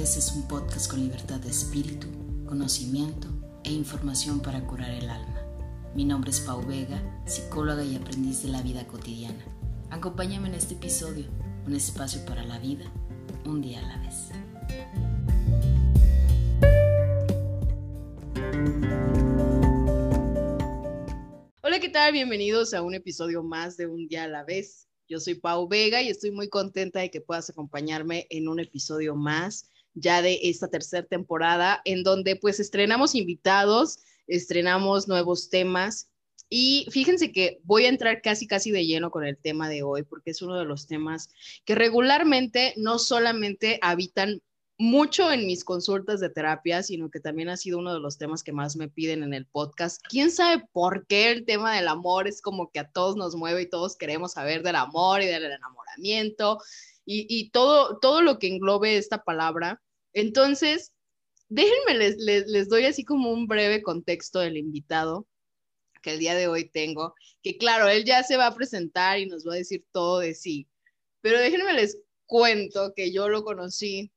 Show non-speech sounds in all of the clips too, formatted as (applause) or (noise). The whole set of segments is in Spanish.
vez es un podcast con libertad de espíritu, conocimiento e información para curar el alma. Mi nombre es Pau Vega, psicóloga y aprendiz de la vida cotidiana. Acompáñame en este episodio, un espacio para la vida, un día a la vez. Hola, ¿qué tal? Bienvenidos a un episodio más de Un día a la vez. Yo soy Pau Vega y estoy muy contenta de que puedas acompañarme en un episodio más ya de esta tercera temporada, en donde pues estrenamos invitados, estrenamos nuevos temas y fíjense que voy a entrar casi, casi de lleno con el tema de hoy, porque es uno de los temas que regularmente no solamente habitan mucho en mis consultas de terapia, sino que también ha sido uno de los temas que más me piden en el podcast. ¿Quién sabe por qué el tema del amor es como que a todos nos mueve y todos queremos saber del amor y del enamoramiento y, todo, todo lo que englobe esta palabra? Entonces, déjenme, les, les doy así como un breve contexto del invitado que el día de hoy tengo, que claro, él ya se va a presentar y nos va a decir todo de sí, pero déjenme les cuento que yo lo conocí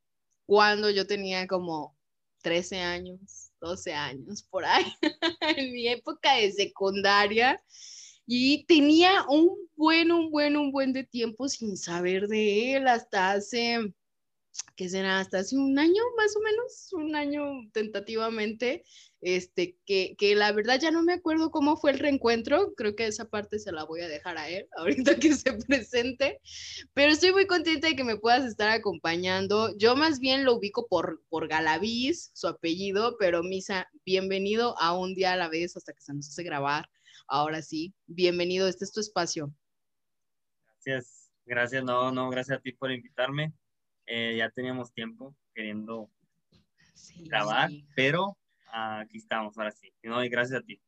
cuando yo tenía como 13 años, 12 años, por ahí, (laughs) en mi época de secundaria. Y tenía un buen, un buen, un buen de tiempo sin saber de él hasta hace que será hasta hace un año más o menos, un año tentativamente, este, que, que, la verdad ya no me acuerdo cómo fue el reencuentro, creo que esa parte se la voy a dejar a él (laughs) ahorita que se presente, pero estoy muy contenta de que me puedas estar acompañando. Yo más bien lo ubico por, por Galaviz, su apellido, pero Misa, bienvenido a un día a la vez hasta que se nos hace grabar. Ahora sí, bienvenido, este es tu espacio. Gracias, gracias, no, no, gracias a ti por invitarme eh, ya teníamos tiempo queriendo grabar, pero aquí estamos, ahora sí. No, y gracias a ti.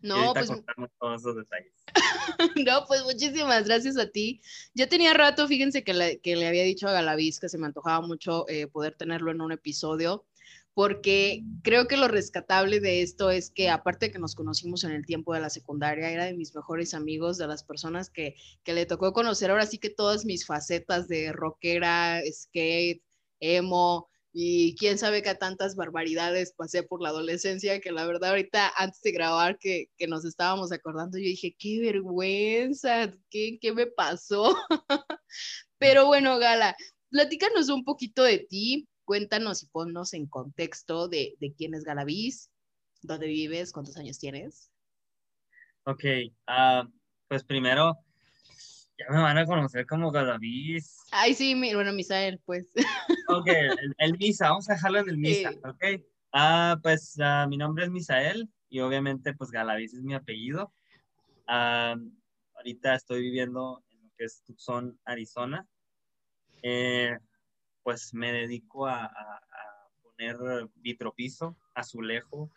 No, pues. todos esos detalles. (laughs) no, pues muchísimas gracias a ti. Ya tenía rato, fíjense que le, que le había dicho a Galaviz que se me antojaba mucho eh, poder tenerlo en un episodio, porque creo que lo rescatable de esto es que aparte de que nos conocimos en el tiempo de la secundaria, era de mis mejores amigos, de las personas que, que le tocó conocer ahora sí que todas mis facetas de rockera, skate, emo, y quién sabe qué tantas barbaridades pasé por la adolescencia, que la verdad ahorita antes de grabar que, que nos estábamos acordando, yo dije, qué vergüenza, qué, qué me pasó. (laughs) Pero bueno, Gala, platícanos un poquito de ti, cuéntanos y ponnos en contexto de, de quién es Galaviz, dónde vives, cuántos años tienes. Ok, uh, pues primero, ya me van a conocer como Galaviz. Ay, sí, bueno, Misael, pues. (laughs) Ok, el, Misa, vamos a dejarlo en el Misa, ok. Uh, pues uh, mi nombre es Misael y obviamente pues Galaviz es mi apellido. ahorita estoy viviendo en lo que es Tucson, Arizona. Eh, pues me dedico a, poner vitropiso, azulejo.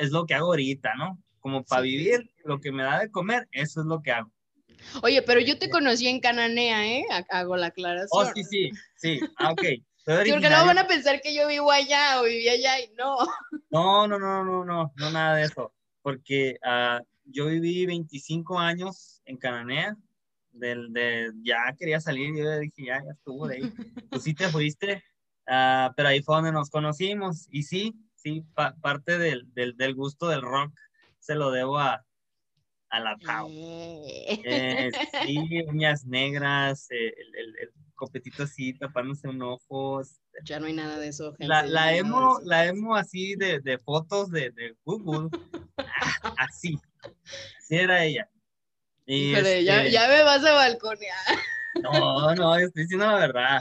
Es lo que hago ahorita, ¿no? Como para vivir, lo que me da de comer, eso es lo que hago. Oye, pero yo te conocí en Cananea, ¿eh? Hago la aclaración. Oh, sí, sí, sí. Ah, ok. porque no van a pensar que yo vivo allá o viví allá y no. No, no, no, no, no, no, nada de eso. Porque uh, yo viví 25 años en Cananea, del, de ya quería salir, yo dije, ya, ya estuvo de ahí. (laughs) Pues sí te fuiste, uh, pero ahí fue donde nos conocimos. Y sí, sí, parte del, del, del, gusto del rock se lo debo a, a la Pau. Eh. Sí, uñas negras, eh, el, el, el, copetito así, tapándose un ojo. Ya no hay nada de eso, gente. La, la emo, la emo así de, de fotos de, de Google. (laughs) Ah, así. Así era ella. Este ya, me vas a balconear. No, no, estoy diciendo la verdad.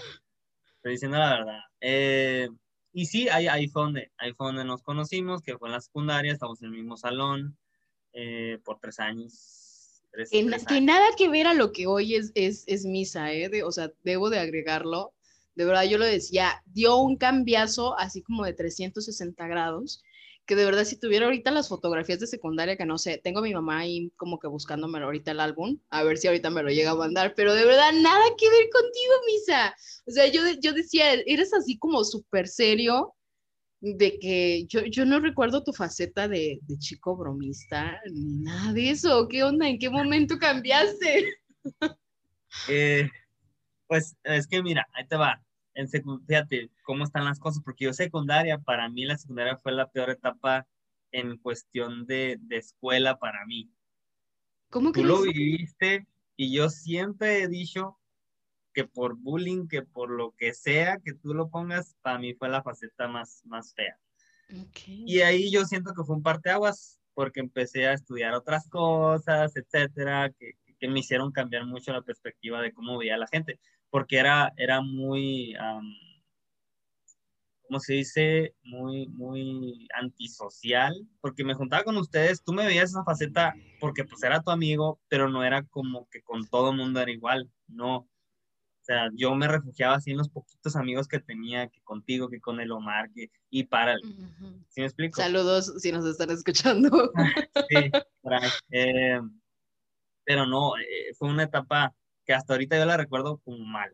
Estoy diciendo la verdad. Eh, y sí, ahí, ahí, fue donde, ahí fue donde nos conocimos, que fue en la secundaria, estamos en el mismo salón eh, por tres años. que, nada que ver a lo que hoy es, es, es misa, ¿eh? o sea, debo de agregarlo. De verdad, yo lo decía, dio un cambiazo así como de 360 grados que de verdad si tuviera ahorita las fotografías de secundaria, que no sé, tengo a mi mamá ahí como que buscándome ahorita el álbum, a ver si ahorita me lo llega a mandar, pero de verdad nada que ver contigo, Misa. O sea, yo, yo decía, eres así como súper serio, de que yo, yo no recuerdo tu faceta de, de, chico bromista, ni nada de eso. ¿Qué onda? ¿En qué momento cambiaste? (laughs) Eh, pues es que mira, ahí te va. En fíjate cómo están las cosas, porque yo secundaria, para mí la secundaria fue la peor etapa en cuestión de, de escuela para mí. ¿Cómo Tú lo viviste y yo siempre he dicho que por bullying, que por lo que sea que tú lo pongas, para mí fue la faceta más, más fea. Y ahí yo siento que fue un parteaguas, porque empecé a estudiar otras cosas, etcétera, que, que me hicieron cambiar mucho la perspectiva de cómo veía la gente, porque era, era muy, um, ¿cómo se dice? Muy, muy antisocial, porque me juntaba con ustedes, tú me veías esa faceta porque pues era tu amigo, pero no era como que con todo el mundo era igual, no. O sea, yo me refugiaba así en los poquitos amigos que tenía, que contigo, que con el Omar, que, y para, ¿sí me explico? Saludos si nos están escuchando. (laughs) sí, eh, pero no, eh, fue una etapa que hasta ahorita yo la recuerdo como mala,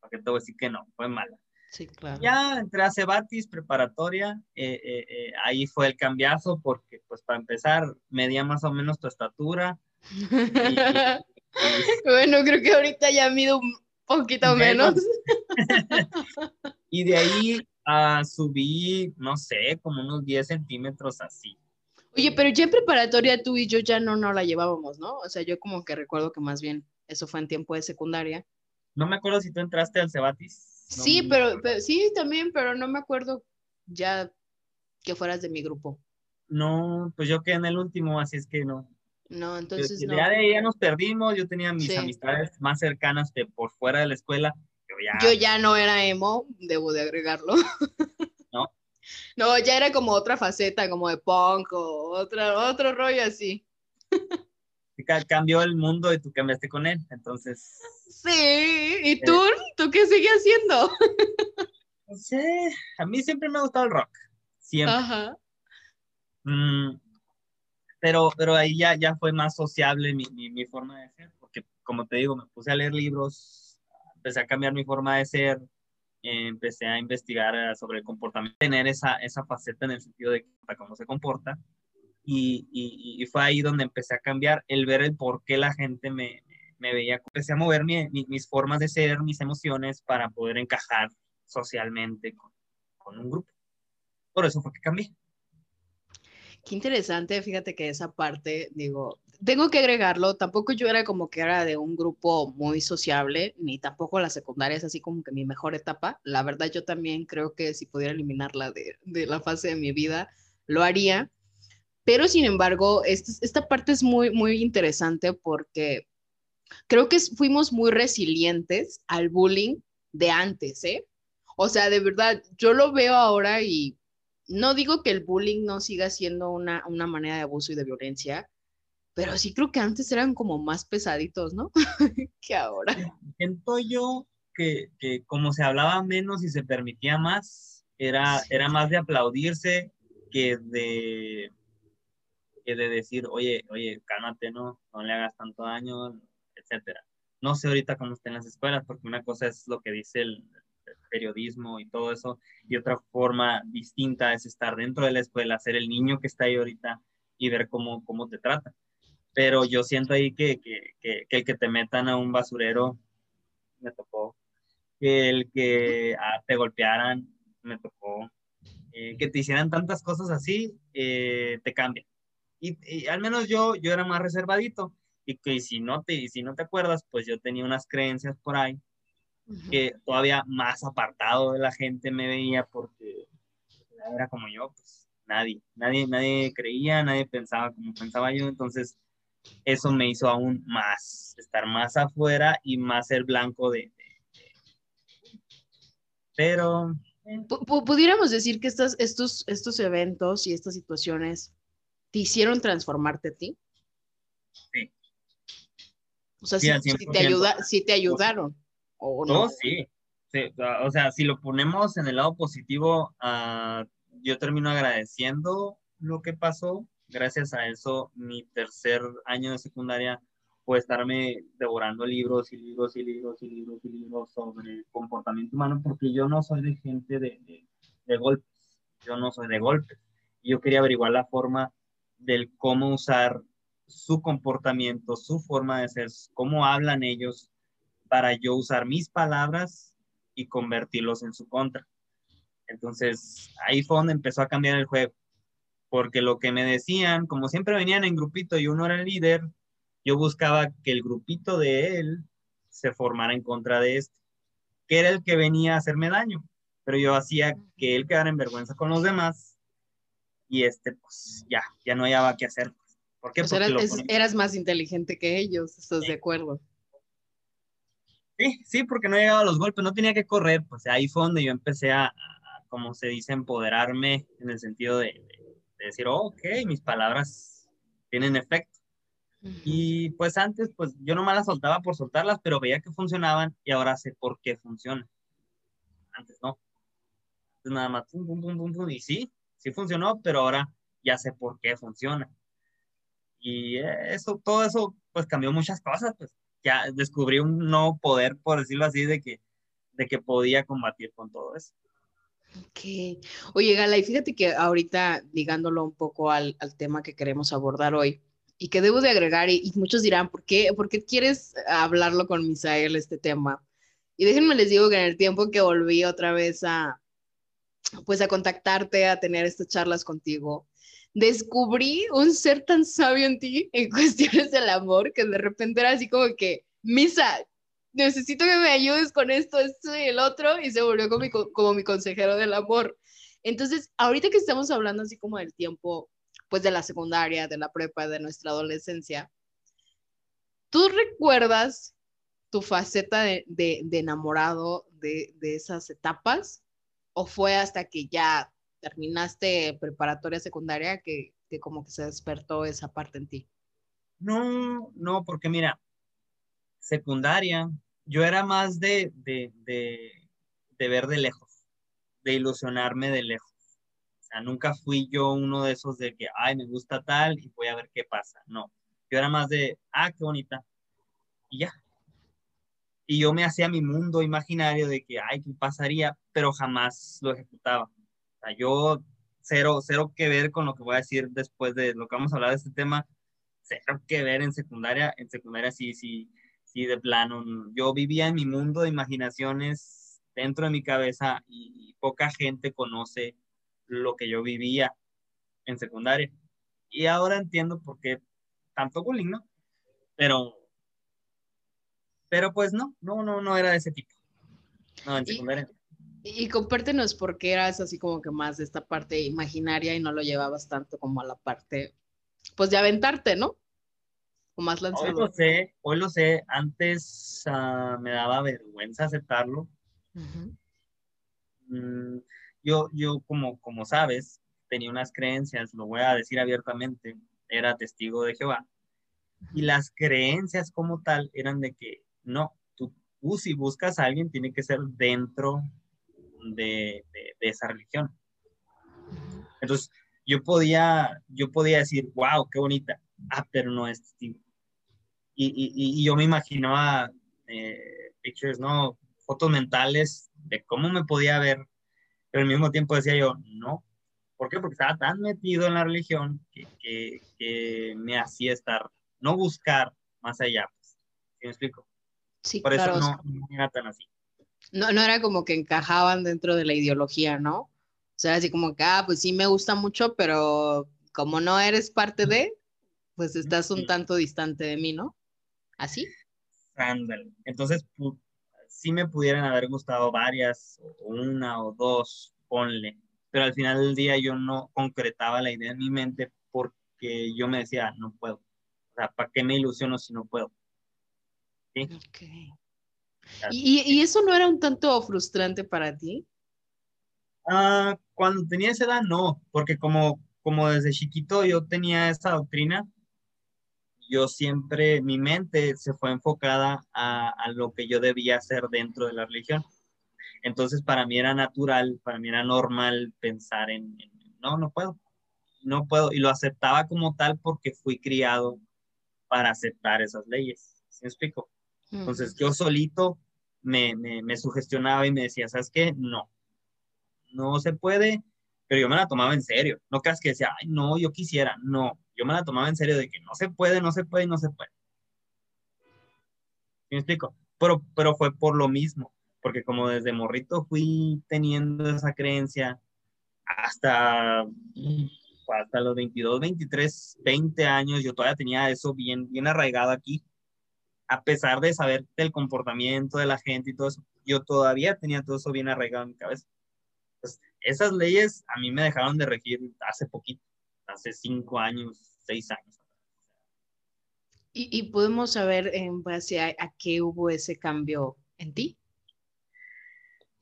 porque te voy a decir que no, fue mala. Sí, claro. Ya entré a Cebatis, preparatoria, eh, ahí fue el cambiazo, porque pues para empezar, medía más o menos tu estatura. (laughs) bueno, creo que ahorita ya mido un poquito menos. (laughs) y de ahí uh, subí, no sé, como unos 10 centímetros así. Oye, pero ya en preparatoria tú y yo ya no, no la llevábamos, ¿no? O sea, yo como que recuerdo que más bien eso fue en tiempo de secundaria. No me acuerdo si tú entraste al Cebatis. sí, pero, sí, también, pero no me acuerdo ya que fueras de mi grupo. No, pues yo quedé en el último, así es que no. No, entonces no. Ya de ahí ya nos perdimos, yo tenía mis amistades más cercanas que por fuera de la escuela. Yo ya... yo ya no era emo, debo de agregarlo. (laughs) ¿No? No, ya era como otra faceta, como de punk o otra, otro rollo así. (laughs) Cambió el mundo y tú cambiaste con él, entonces. Sí, ¿y tú? ¿Tú qué sigues haciendo? No sé, a mí siempre me ha gustado el rock, siempre. Ajá. Mm, pero, pero ahí ya, ya fue más sociable mi, mi, forma de ser, porque como te digo, me puse a leer libros, empecé a cambiar mi forma de ser, empecé a investigar eh, sobre el comportamiento, tener esa, esa faceta en el sentido de cómo se comporta, y, y, y, fue ahí donde empecé a cambiar, el ver el por qué la gente me, me veía, empecé a mover mi, mis formas de ser, mis emociones para poder encajar socialmente con, con un grupo. Por eso fue que cambié. Qué interesante, fíjate que esa parte, digo, tengo que agregarlo, tampoco yo era como que era de un grupo muy sociable, ni tampoco la secundaria es así como que mi mejor etapa. La verdad, yo también creo que si pudiera eliminarla de, de la fase de mi vida, lo haría. Pero sin embargo, esta, esta parte es muy, muy interesante porque creo que fuimos muy resilientes al bullying de antes, ¿eh? O sea, de verdad, yo lo veo ahora y no digo que el bullying no siga siendo una, una manera de abuso y de violencia, pero sí creo que antes eran como más pesaditos, ¿no? (laughs) que ahora. Siento yo que, que, como se hablaba menos y se permitía más, era, era más de aplaudirse que de, que de decir, oye, oye, cálmate, no, no le hagas tanto daño, etcétera. No sé ahorita cómo estén las escuelas, porque una cosa es lo que dice el, periodismo y todo eso, y otra forma distinta es estar dentro de la escuela, ser el niño que está ahí ahorita y ver cómo, cómo te trata. Pero yo siento ahí que, que, que, el que te metan a un basurero, me tocó, que el que ah, te golpearan, me tocó, eh, que te hicieran tantas cosas así, eh, te cambia. Y, y, al menos yo, yo era más reservadito. Y que si no te, si no te acuerdas, pues yo tenía unas creencias por ahí que todavía más apartado de la gente me veía porque era como yo, pues nadie, nadie, nadie creía, nadie pensaba como pensaba yo, entonces eso me hizo aún más estar más afuera y más ser blanco de... Pero... Pudiéramos decir que estas, estos, estos eventos y estas situaciones te hicieron transformarte a ti. Sí. O sea, sí, te, ayuda, sí te ayudaron. ¿O no? sí. O sea, si lo ponemos en el lado positivo, uh, yo termino agradeciendo lo que pasó. Gracias a eso, mi tercer año de secundaria fue estarme devorando libros y libros y libros y libros y libros sobre comportamiento humano, porque yo no soy de gente de, de, de golpes. Yo no soy de golpes. Yo quería averiguar la forma del cómo usar su comportamiento, su forma de ser, cómo hablan ellos para yo usar mis palabras y convertirlos en su contra. Entonces, ahí fue donde empezó a cambiar el juego, porque lo que me decían, como siempre venían en grupito y uno era el líder, yo buscaba que el grupito de él se formara en contra de este, que era el que venía a hacerme daño, pero yo hacía que él quedara en vergüenza con los demás y este, pues ya, ya no hallaba qué hacer. ¿Por qué? Porque eras, más inteligente que ellos, ¿estás de acuerdo? Sí, sí, porque no llegaba a los golpes, no tenía que correr, pues ahí fue donde yo empecé a, como se dice, empoderarme en el sentido de, decir, oh, ok, mis palabras tienen efecto. Y pues antes, pues yo nomás las soltaba por soltarlas, pero veía que funcionaban y ahora sé por qué funcionan. Antes no. Antes nada más, pum, pum, pum, pum, y sí, sí funcionó, pero ahora ya sé por qué funciona. Y eso, todo eso, pues cambió muchas cosas, pues ya descubrí un nuevo poder, por decirlo así, de que, de que podía combatir con todo eso. Ok. Oye, Gala, y fíjate que ahorita ligándolo un poco al, al tema que queremos abordar hoy, y que debo de agregar, y, muchos dirán, ¿por qué, ¿por qué quieres hablarlo con Misael este tema? Y déjenme les digo que en el tiempo que volví otra vez a, pues a contactarte, a tener estas charlas contigo, descubrí un ser tan sabio en ti en (laughs) cuestiones del amor que de repente era así como que, Misa, necesito que me ayudes con esto, esto y el otro, y se volvió como mi, como mi consejero del amor. Entonces, ahorita que estamos hablando así como del tiempo pues de la secundaria, de la prepa, de nuestra adolescencia. ¿Tú recuerdas tu faceta de, enamorado de, esas etapas? ¿O fue hasta que ya terminaste preparatoria secundaria que, como que se despertó esa parte en ti? No, no, porque mira, secundaria, yo era más de, de, de ver de lejos, de ilusionarme de lejos sea, nunca fui yo uno de esos de que, ay, me gusta tal y voy a ver qué pasa. No, yo era más de, ah, qué bonita. Y ya. Y yo me hacía mi mundo imaginario de que, ay, qué pasaría, pero jamás lo ejecutaba. O sea, yo cero, cero que ver con lo que voy a decir después de lo que vamos a hablar de este tema, cero que ver en secundaria. En secundaria sí, sí, sí, de plano. Yo vivía en mi mundo de imaginaciones dentro de mi cabeza y poca gente conoce lo que yo vivía en secundaria. Y ahora entiendo por qué tanto bullying, ¿no? Pero, pero pues no, no, no, no era de ese tipo. No, en secundaria. Y, y compártenos por qué eras así como que más de esta parte imaginaria y no lo llevabas tanto como a la parte, pues de aventarte, ¿no? O más lanzado. Hoy lo sé, hoy lo sé. Antes ah, me daba vergüenza aceptarlo yo, yo como, como sabes, tenía unas creencias, lo voy a decir abiertamente, era testigo de Jehová. Y las creencias como tal eran de que no, tú, si buscas a alguien tiene que ser dentro de, esa religión. Entonces, yo podía, yo podía decir, wow, qué bonita, ah, pero no es testigo. Y, y, y yo me imaginaba eh, pictures, ¿no? Fotos mentales de cómo me podía ver pero al mismo tiempo decía yo, no. ¿Por qué? Porque estaba tan metido en la religión que, que, me hacía estar, no buscar más allá. Pues. ¿Sí me explico? Sí, Por eso no, era tan así. No, no era como que encajaban dentro de la ideología, ¿no? O sea, así como que, ah, pues sí me gusta mucho, pero como no eres parte de, pues estás un tanto distante de mí, ¿no? ¿Así? Ándale. Entonces, sí me pudieran haber gustado varias, o una o dos, ponle, pero al final del día yo no concretaba la idea en mi mente porque yo me decía, no puedo. O sea, ¿para qué me ilusiono si no puedo? ¿Sí? ¿Y, ¿Y, eso no era un tanto frustrante para ti? Ah, cuando tenía esa edad, no, porque como, como desde chiquito yo tenía esa doctrina, yo siempre, mi mente se fue enfocada a, lo que yo debía hacer dentro de la religión. Entonces, para mí era natural, para mí era normal pensar en, no, no puedo, no puedo. Y lo aceptaba como tal porque fui criado para aceptar esas leyes. ¿Sí me explico? Entonces, yo solito me, me, me sugestionaba y me decía, ¿sabes qué? No, no se puede, pero yo me la tomaba en serio. No creas que decía, ay, no, yo quisiera. No, yo me la tomaba en serio de que no se puede, no se puede no se puede. ¿Me explico? Pero, pero fue por lo mismo, porque como desde morrito fui teniendo esa creencia hasta, hasta los 22, 23, 20 años, yo todavía tenía eso bien, bien arraigado aquí, a pesar de saber del comportamiento de la gente y todo eso, yo todavía tenía todo eso bien arraigado en mi cabeza. Pues, esas leyes a mí me dejaron de regir hace poquito, hace cinco años, seis años. ¿Y, podemos saber en base a, qué hubo ese cambio en ti?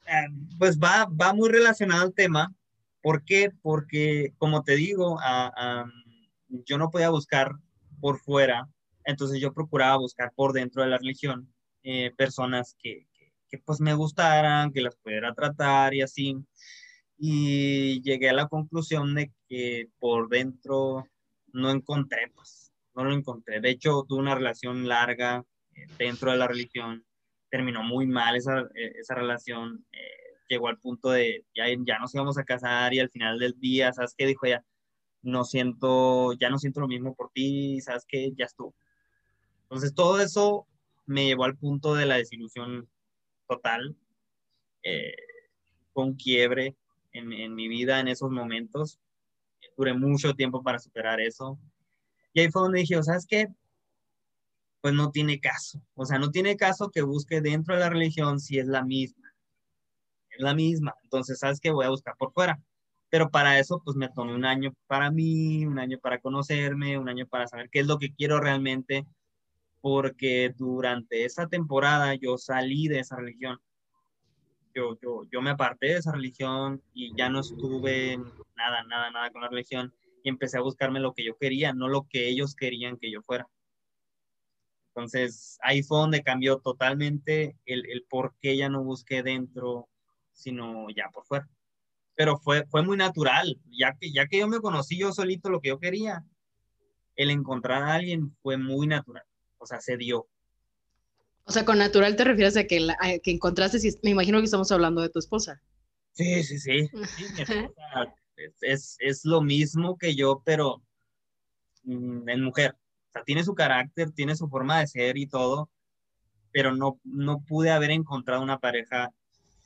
Eh, pues va, va muy relacionado al tema. ¿Por qué? Porque, como te digo, yo no podía buscar por fuera, entonces yo procuraba buscar por dentro de la religión eh, personas que, pues me gustaran, que las pudiera tratar y así. Y llegué a la conclusión de que por dentro no encontré, pues, no lo encontré. De hecho, tuve una relación larga eh, dentro de la religión, terminó muy mal esa, eh, esa relación, eh, llegó al punto de ya, ya nos íbamos a casar y al final del día, ¿sabes qué? Dijo ella, no siento, ya no siento lo mismo por ti, ¿sabes qué? Ya estuvo. Entonces, todo eso me llevó al punto de la desilusión total, con quiebre en, en mi vida en esos momentos. Duré mucho tiempo para superar eso y ahí fue donde dije, ¿sabes qué? Pues no tiene caso. O sea, no tiene caso que busque dentro de la religión si es la misma. Es la misma. Entonces, ¿sabes qué? Voy a buscar por fuera. Pero para eso, pues me tomé un año para mí, un año para conocerme, un año para saber qué es lo que quiero realmente, porque durante esa temporada yo salí de esa religión. Yo, yo, yo me aparté de esa religión y ya no estuve nada, nada, nada con la religión y empecé a buscarme lo que yo quería, no lo que ellos querían que yo fuera. Entonces, ahí fue donde cambió totalmente el, el por qué ya no busqué dentro, sino ya por fuera. Pero fue, fue muy natural, ya que, ya que yo me conocí yo solito lo que yo quería, el encontrar a alguien fue muy natural, o sea, se dio. O sea, con natural te refieres a que, que encontraste, me imagino que estamos hablando de tu esposa. Sí, sí, sí. sí mi esposa es, es lo mismo que yo, pero mm, en mujer. O sea, tiene su carácter, tiene su forma de ser y todo, pero no, no pude haber encontrado una pareja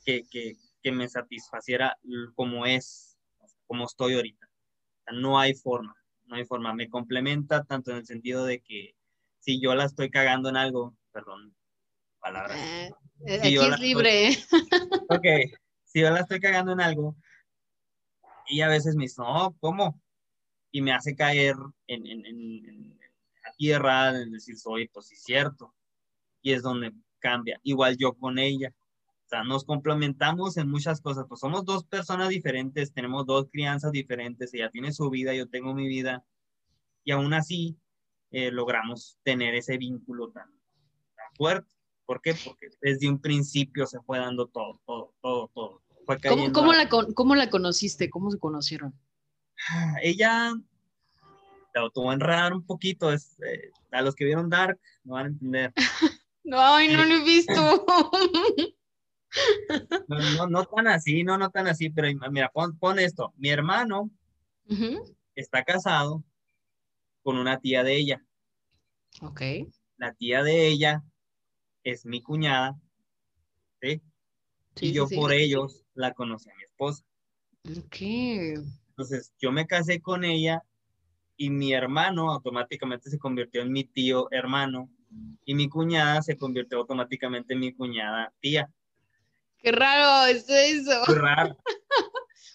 que, que, que me satisfaciera como es, como estoy ahorita. O sea, no hay forma, no hay forma. Me complementa tanto en el sentido de que si yo la estoy cagando en algo, perdón, palabras. Eh, aquí es libre. (laughs) ok, si yo la estoy cagando en algo, y a veces me dice, no, ¿cómo? Y me hace caer en, en, en, la tierra, en decir, soy, pues sí, cierto. Y es donde cambia. Igual yo con ella. O sea, nos complementamos en muchas cosas. Pues somos dos personas diferentes, tenemos dos crianzas diferentes. Ella tiene su vida, yo tengo mi vida. Y aún así eh, logramos tener ese vínculo tan, tan fuerte. ¿Por qué? Porque desde un principio se fue dando todo, todo, todo, todo. ¿Cómo, la, ¿Cómo, la, conociste? ¿Cómo se conocieron? Ella te voy a enredar un poquito. Es, eh, a los que vieron Dark no van a entender. (laughs) Ay, no lo he visto. (laughs) no, no, tan así, no, no tan así, pero mira, pon, pon esto. Mi hermano está casado con una tía de ella. Ok. La tía de ella es mi cuñada. ¿sí? y yo por ellos la conocí a mi esposa. Ok. Entonces yo me casé con ella y mi hermano automáticamente se convirtió en mi tío hermano y mi cuñada se convirtió automáticamente en mi cuñada tía. Qué raro es eso. Qué raro.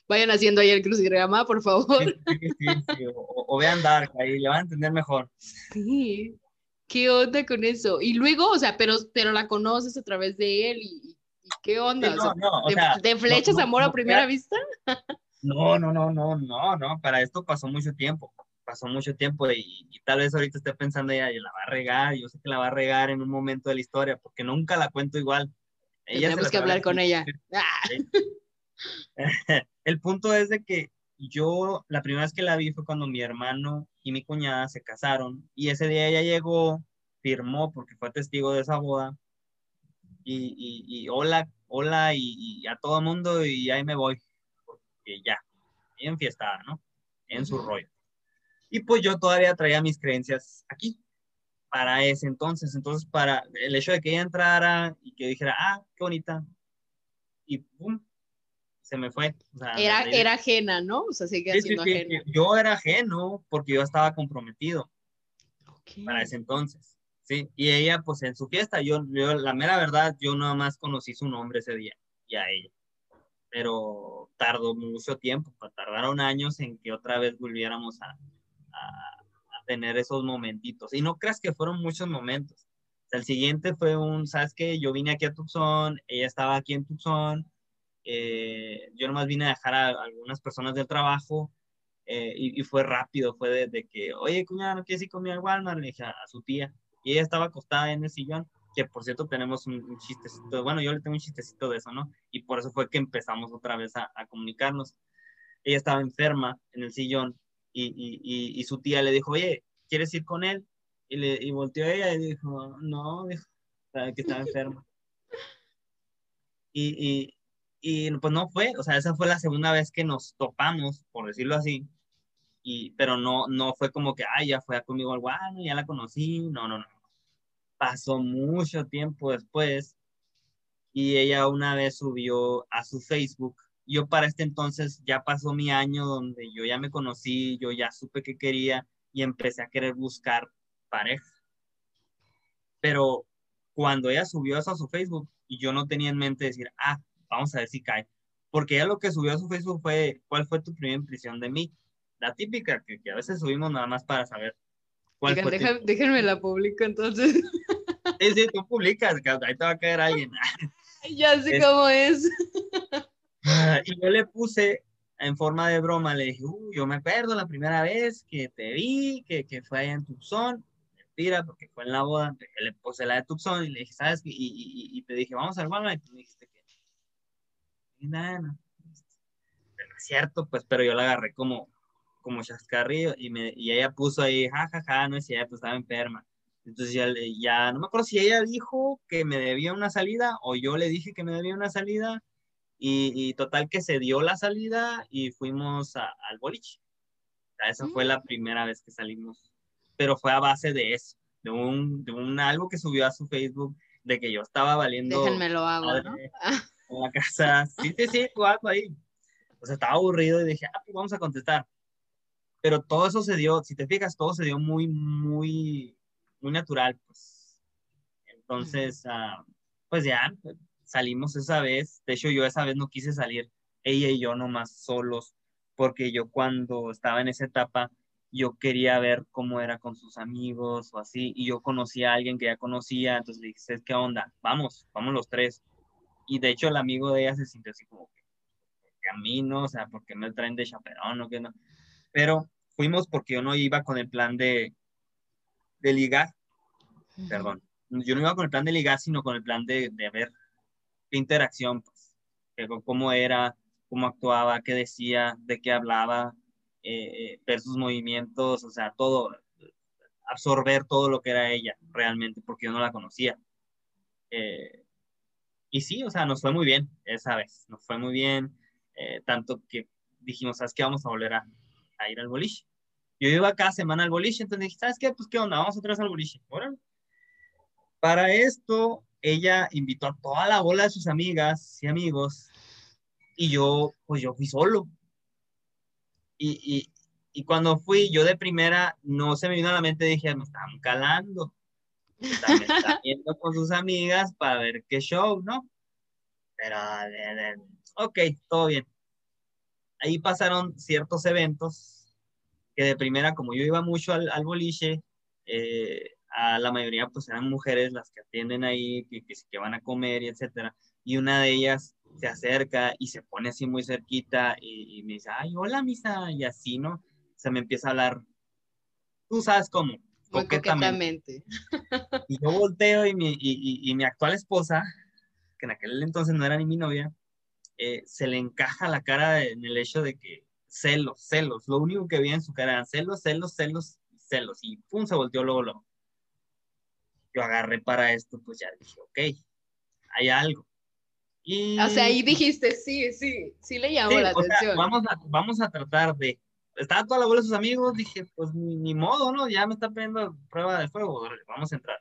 Vayan haciendo ahí el crucigrama, por favor. Sí, sí, sí, o, vean Dark, ahí le van a entender mejor. Sí. ¿Qué onda con eso? Y luego, o sea, pero, pero la conoces a través de él y, ¿Qué onda? de, flechas, amor a primera vista? No, no, no, no, no, no. Para esto pasó mucho tiempo. Pasó mucho tiempo y, tal vez ahorita esté pensando ella, y la va a regar. Yo sé que la va a regar en un momento de la historia porque nunca la cuento igual. Ella Tenemos que hablar con ella. (laughs) El punto es de que yo la primera vez que la vi fue cuando mi hermano y mi cuñada se casaron y ese día ella llegó, firmó porque fue testigo de esa boda y, y, hola, hola y, a todo mundo y ahí me voy, porque ya, bien fiestada, ¿no? En su rollo. Y pues yo todavía traía mis creencias aquí, para ese entonces. Entonces, para el hecho de que ella entrara y que dijera, ah, qué bonita, y ¡pum! Se me fue. era, era ajena, ¿no? O sea, sigue siendo ajena. Yo era ajeno porque yo estaba comprometido para ese entonces, ¿sí? Y ella, pues en su fiesta, yo, yo, la mera verdad, yo nada más conocí su nombre ese día y a ella. Pero tardó mucho tiempo, tardaron años en que otra vez volviéramos a, a, tener esos momentitos. Y no creas que fueron muchos momentos. el siguiente fue un, ¿sabes qué? Yo vine aquí a Tucson, ella estaba aquí en Tucson, eh, yo nomás vine a dejar a, algunas personas del trabajo eh, y, fue rápido, fue de, que, oye, cuñada, ¿no quieres ir conmigo al Walmart? Le dije a, su tía. Y ella estaba acostada en el sillón, que por cierto tenemos un, chistecito, bueno, yo le tengo un chistecito de eso, ¿no? Y por eso fue que empezamos otra vez a, comunicarnos. Ella estaba enferma en el sillón y, y, y, su tía le dijo, oye, ¿quieres ir con él? Y, le, y volteó a ella y dijo, no, dijo, que estaba enferma. (laughs) Y, y pues no fue, o sea, esa fue la segunda vez que nos topamos, por decirlo así, y, pero no, no fue como que, ay, ya fue conmigo al guano, ya la conocí, no, no, no. Pasó mucho tiempo después y ella una vez subió a su Facebook. Yo para este entonces ya pasó mi año donde yo ya me conocí, yo ya supe que quería y empecé a querer buscar pareja. Pero cuando ella subió eso a su Facebook yo no tenía en mente decir, ah, vamos a ver si cae. Porque ella lo que subió a su Facebook fue, ¿cuál fue tu primera impresión de mí? La típica, que, a veces subimos nada más para saber. Cuál fue déjenme la publico entonces. (laughs) Sí, sí, tú publicas, que ahí te va a caer alguien. (laughs) ya sé cómo es. Ah, y yo le puse en forma de broma, le dije, yo me acuerdo la primera vez que te vi, que, que fue allá en Tucson, mentira, porque fue en la boda, le puse la de Tucson y le dije, ¿sabes? Y, y, y, te dije, vamos al Walmart, y tú me dijiste nada, es cierto, pues, pero yo la agarré como, como chascarrillo y, me, y ella puso ahí, jajaja, ja, ja, no es cierto, estaba enferma. Entonces ya, ya, no me acuerdo si ella dijo que me debía una salida o yo le dije que me debía una salida y, total que se dio la salida y fuimos al boliche. esa fue la mm. primera vez que salimos, pero fue a base de eso, de un, de un algo que subió a su Facebook de que yo estaba valiendo. Déjenme lo hago, ¿no? (laughs) en la casa. Sí, sí, sí, algo ahí. O sea, estaba aburrido y dije, ah, pues vamos a contestar. Pero todo eso se dio, si te fijas, todo se dio muy, muy, muy natural, pues. Entonces, uh, pues ya, salimos esa vez. De hecho, yo esa vez no quise salir, ella y yo nomás solos, porque yo cuando estaba en esa etapa, yo quería ver cómo era con sus amigos o así, y yo conocía a alguien que ya conocía, entonces le dije, ¿qué onda? Vamos, vamos los tres y de hecho el amigo de ella se sintió así como que, a mí no, o sea, porque me traen de chaperón o que no. Pero fuimos porque yo no iba con el plan de, de ligar, perdón, yo no iba con el plan de ligar, sino con el plan de, de ver qué interacción, pues, cómo era, cómo actuaba, qué decía, de qué hablaba, eh, ver sus movimientos, o sea, todo, absorber todo lo que era ella realmente, porque yo no la conocía. Eh, y sí, o sea, nos fue muy bien esa vez, nos fue muy bien, eh, tanto que dijimos, ¿sabes qué? Vamos a volver a, ir al boliche. Yo iba cada semana al boliche, entonces dije, ¿sabes qué? Pues qué onda, vamos otra vez al boliche. Para esto, ella invitó a toda la bola de sus amigas y amigos, y yo, pues yo fui solo. Y, y, y cuando fui, yo de primera, no se me vino a la mente, dije, me están calando Está, está viendo con sus amigas para ver qué show, ¿no? Pero, ok, todo bien. Ahí pasaron ciertos eventos que de primera, como yo iba mucho al, al boliche, eh, a la mayoría pues eran mujeres las que atienden ahí, que, que, van a comer y etcétera. Y una de ellas se acerca y se pone así muy cerquita y, me dice, ay, hola, misa, y así, ¿no? Se me empieza a hablar, tú sabes cómo, coquetamente. Y yo volteo y mi, y, mi, actual esposa, que en aquel entonces no era ni mi novia, eh, se le encaja la cara en el hecho de que celos, celos, lo único que veía en su cara eran celos, celos, celos, celos, y pum, se volteó luego, luego. Yo agarré para esto, pues ya dije, ok, hay algo. Y... O sea, ahí dijiste, sí, sí, sí le llamó la atención. vamos, a, vamos a tratar de, estaba toda la bola de sus amigos, dije, pues ni, modo, ¿no? Ya me está pidiendo prueba de fuego, vamos a entrar.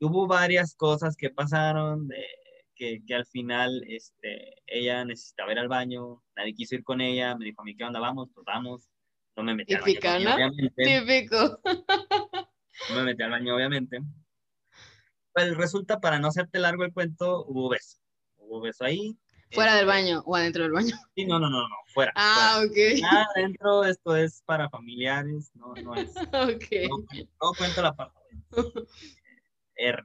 Hubo varias cosas que pasaron, de, que, que, al final este, ella necesitaba ir al baño, nadie quiso ir con ella, me dijo a mí, ¿qué onda? Vamos, pues vamos. No me metí al baño. Obviamente. Típico. No me metí al baño, obviamente. Pues resulta, para no hacerte largo el cuento, hubo beso. Hubo beso ahí. ¿Fuera del este, baño o adentro del baño? Sí, no, no, no, no, fuera. Ah, ok. Ah, adentro esto es para familiares, no, no es. (laughs) Ok. No, cuento la parte. (laughs) R.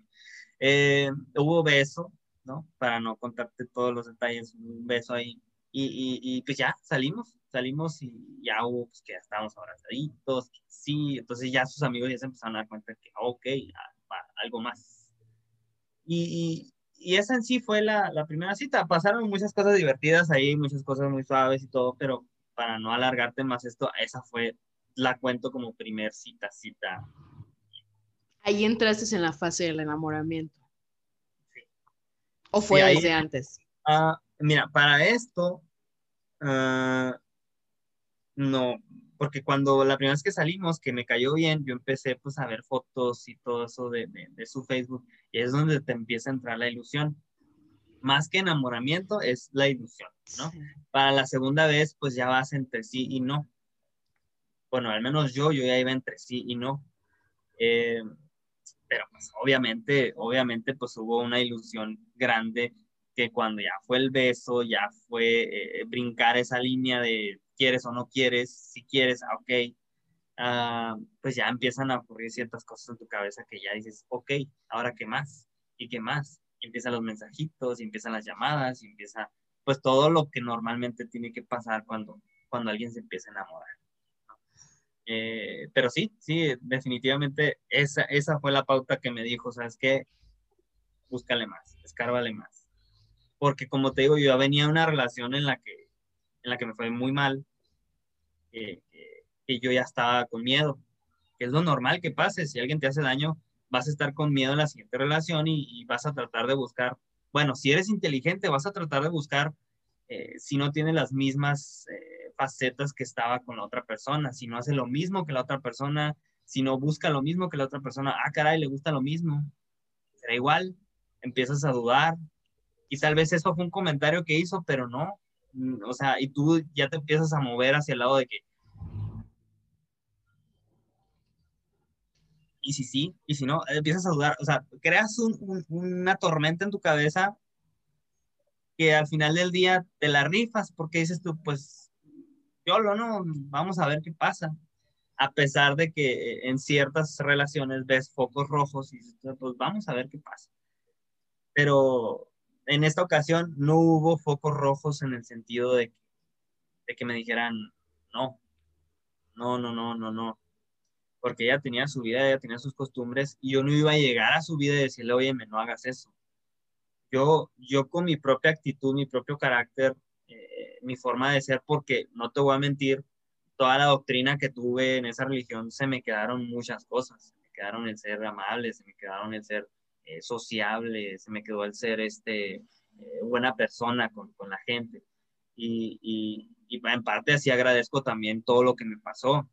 Eh, hubo beso, ¿no? Para no contarte todos los detalles, un beso ahí. Y, y, y, pues ya salimos, salimos y ya hubo, pues que ya estábamos abrazaditos, sí, entonces ya sus amigos ya se empezaron a dar cuenta que, ok, algo más. Y, y, esa en sí fue la, la, primera cita. Pasaron muchas cosas divertidas ahí, muchas cosas muy suaves y todo, pero para no alargarte más esto, esa fue, la cuento como primer cita, cita Ahí entraste en la fase del enamoramiento. Sí. ¿O fue desde antes? Uh, mira, para esto, uh, no, porque cuando la primera vez que salimos, que me cayó bien, yo empecé pues a ver fotos y todo eso de, de, de su Facebook, y es donde te empieza a entrar la ilusión. Más que enamoramiento es la ilusión, ¿no? Sí. Para la segunda vez, pues ya vas entre sí y no. Bueno, al menos yo, yo ya iba entre sí y no. Eh, pero pues obviamente, obviamente pues hubo una ilusión grande que cuando ya fue el beso, ya fue eh, brincar esa línea de quieres o no quieres, si quieres, ah, ok, uh, pues ya empiezan a ocurrir ciertas cosas en tu cabeza que ya dices, ok, ahora qué más, y qué más, y empiezan los mensajitos, y empiezan las llamadas, y empieza pues todo lo que normalmente tiene que pasar cuando, cuando alguien se empieza a enamorar. Eh, pero sí, sí, definitivamente esa, esa fue la pauta que me dijo, ¿sabes qué? Búscale más, escárvale más. Porque como te digo, yo ya venía una relación en la que, en la que me fue muy mal, eh, y yo ya estaba con miedo, que es lo normal que pase, si alguien te hace daño, vas a estar con miedo en la siguiente relación y, vas a tratar de buscar, bueno, si eres inteligente, vas a tratar de buscar, eh, si no tiene las mismas facetas que estaba con la otra persona, si no hace lo mismo que la otra persona, si no busca lo mismo que la otra persona, ah, caray, le gusta lo mismo, será igual, empiezas a dudar, y tal vez eso fue un comentario que hizo, pero no, o sea, y tú ya te empiezas a mover hacia el lado de que, y si sí, y si no, empiezas a dudar, o sea, creas una tormenta en tu cabeza que al final del día te la rifas porque dices tú, pues lo ¿no? Vamos a ver qué pasa. A pesar de que en ciertas relaciones ves focos rojos y pues vamos a ver qué pasa. Pero en esta ocasión no hubo focos rojos en el sentido de que, me dijeran, no, no, no, no, no, no. Porque ella tenía su vida, ella tenía sus costumbres y yo no iba a llegar a su vida y decirle, oye, no hagas eso. Yo, yo con mi propia actitud, mi propio carácter, mi forma de ser, porque no te voy a mentir, toda la doctrina que tuve en esa religión se me quedaron muchas cosas. Se me quedaron el ser amable, se me quedaron el ser eh, sociable, se me quedó el ser este, eh, buena persona con, con, la gente. Y, y, en parte así agradezco también todo lo que me pasó.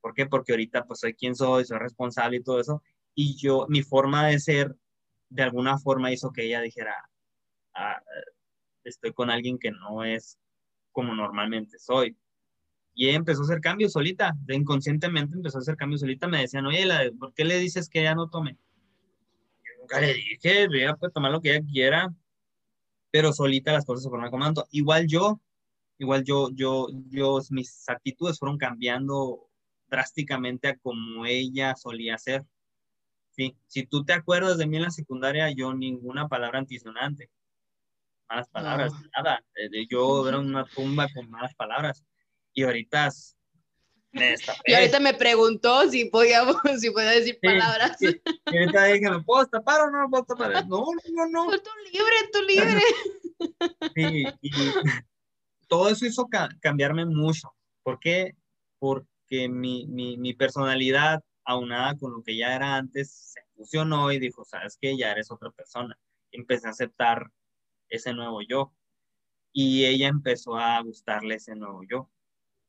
¿Por qué? Porque ahorita pues soy quien soy, soy responsable y todo eso. Y yo, mi forma de ser, de alguna forma hizo que ella dijera, ah, estoy con alguien que no es como normalmente soy. Y ella empezó a hacer cambios solita, de inconscientemente empezó a hacer cambios solita. Me decían, oye, ¿por qué le dices que ella no tome? Nunca le dije, ella puede tomar lo que ella quiera, pero solita las cosas se fueron acomodando. Igual yo, igual yo, yo, yo, mis actitudes fueron cambiando drásticamente a como ella solía ser. Sí, si tú te acuerdas de mí en la secundaria, yo ninguna palabra antisonante malas palabras, nada. Eh, yo era una tumba con malas palabras. Y ahorita Y ahorita me preguntó si podía, (laughs) si podía decir palabras. Y, ahorita dije, ¿me puedo tapar o no me puedo tapar? (laughs) No, no, no. Tú libre, tú libre. (laughs) Sí, y todo eso hizo cambiarme mucho. ¿Por qué? Porque mi, mi, mi personalidad, aunada con lo que ya era antes, se fusionó y dijo, ¿sabes qué? Ya eres otra persona. Empecé a aceptar ese nuevo yo. Y ella empezó a gustarle ese nuevo yo.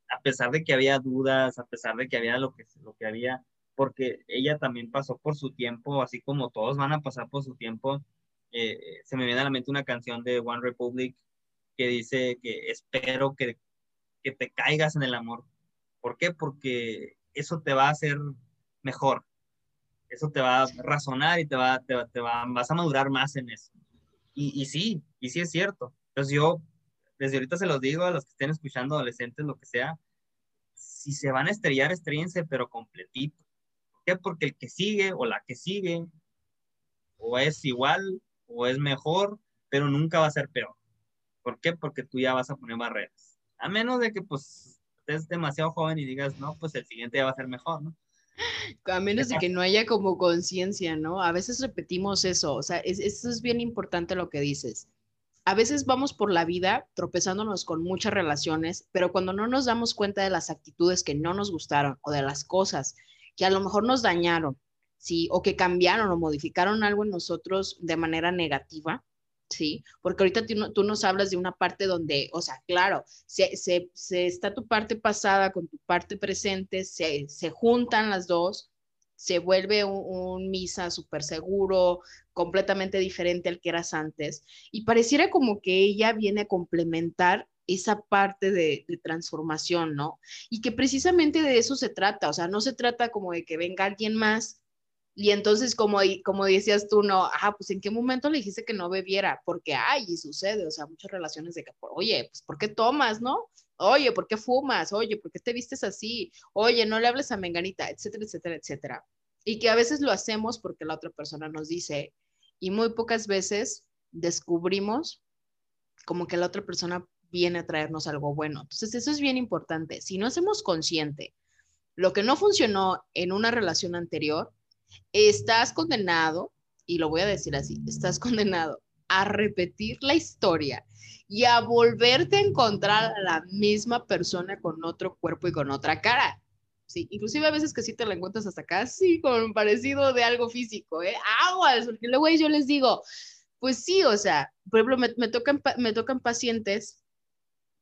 A pesar de que había dudas, a pesar de que había lo que, lo que había, porque ella también pasó por su tiempo, así como todos van a pasar por su tiempo, eh, se me viene a la mente una canción de One Republic que dice que espero que, que te caigas en el amor. ¿Por qué? Porque eso te va a hacer mejor. Eso te va a razonar y te va, te, te va, vas a madurar más en eso. Y, y sí, y sí es cierto. Entonces yo, desde ahorita se los digo a los que estén escuchando, adolescentes, lo que sea, si se van a estrellar, estrellense, pero completito. ¿Por qué? Porque el que sigue o la que sigue, o es igual, o es mejor, pero nunca va a ser peor. ¿Por qué? Porque tú ya vas a poner barreras. A menos de que, pues, estés demasiado joven y digas, no, pues el siguiente ya va a ser mejor, ¿no? A menos de que no haya como conciencia, ¿no? A veces repetimos eso, o sea, es, eso es bien importante lo que dices. A veces vamos por la vida tropezándonos con muchas relaciones, pero cuando no nos damos cuenta de las actitudes que no nos gustaron o de las cosas que a lo mejor nos dañaron, ¿sí? O que cambiaron o modificaron algo en nosotros de manera negativa, ¿sí? Porque ahorita tú, nos hablas de una parte donde, o sea, claro, se, está tu parte pasada con tu parte presente, se, juntan las dos, se vuelve un, misa súper seguro, completamente diferente al que eras antes, y pareciera como que ella viene a complementar esa parte de, de, transformación, ¿no? Y que precisamente de eso se trata, o sea, no se trata como de que venga alguien más y entonces, como, como decías tú, no, ah, pues en qué momento le dijiste que no bebiera, porque, ay, y sucede, o sea, muchas relaciones de que, oye, pues, ¿por qué tomas, no? Oye, ¿por qué fumas? Oye, ¿por qué te vistes así? Oye, no le hables a Menganita, etcétera, etcétera, etcétera. Y que a veces lo hacemos porque la otra persona nos dice, y muy pocas veces descubrimos como que la otra persona viene a traernos algo bueno. Entonces, eso es bien importante. Si no hacemos consciente lo que no funcionó en una relación anterior, estás condenado, y lo voy a decir así, estás (laughs) condenado a repetir la historia y a volverte a encontrar a la misma persona con otro cuerpo y con otra cara. Sí, inclusive a veces que sí te la encuentras hasta casi con parecido de algo físico, ¿eh? Aguas, porque luego yo les digo, pues sí, o sea, por ejemplo, me, me, tocan, me tocan pacientes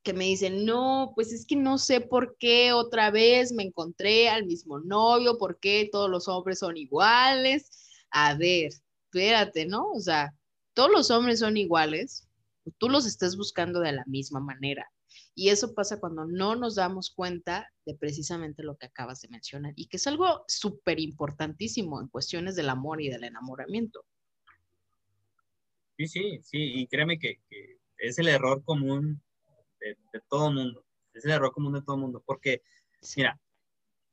que me dicen, no, pues es que no sé por qué otra vez me encontré al mismo novio, por qué todos los hombres son iguales. A ver, espérate, ¿no? O sea, todos los hombres son iguales, tú los estás buscando de la misma manera. Y eso pasa cuando no nos damos cuenta de precisamente lo que acabas de mencionar y que es algo súper importantísimo en cuestiones del amor y del enamoramiento. Sí, sí, sí, y créeme que, que es el error común de, todo mundo. Es el error común de todo mundo. Porque, mira,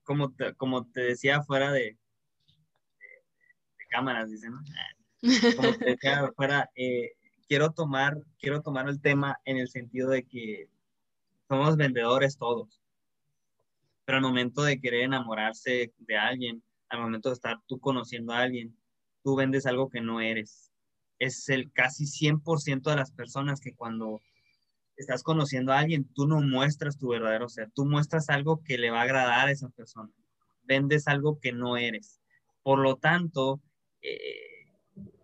como te, como te decía fuera de, de, cámaras, dicen, como eh, quiero, tomar, quiero tomar el tema en el sentido de que somos vendedores todos. Pero al momento de querer enamorarse de alguien, al momento de estar tú conociendo a alguien, tú vendes algo que no eres. Es el casi 100% de las personas que cuando estás conociendo a alguien, tú no muestras tu verdadero ser, tú muestras algo que le va a agradar a esa persona, vendes algo que no eres. Por lo tanto, eh,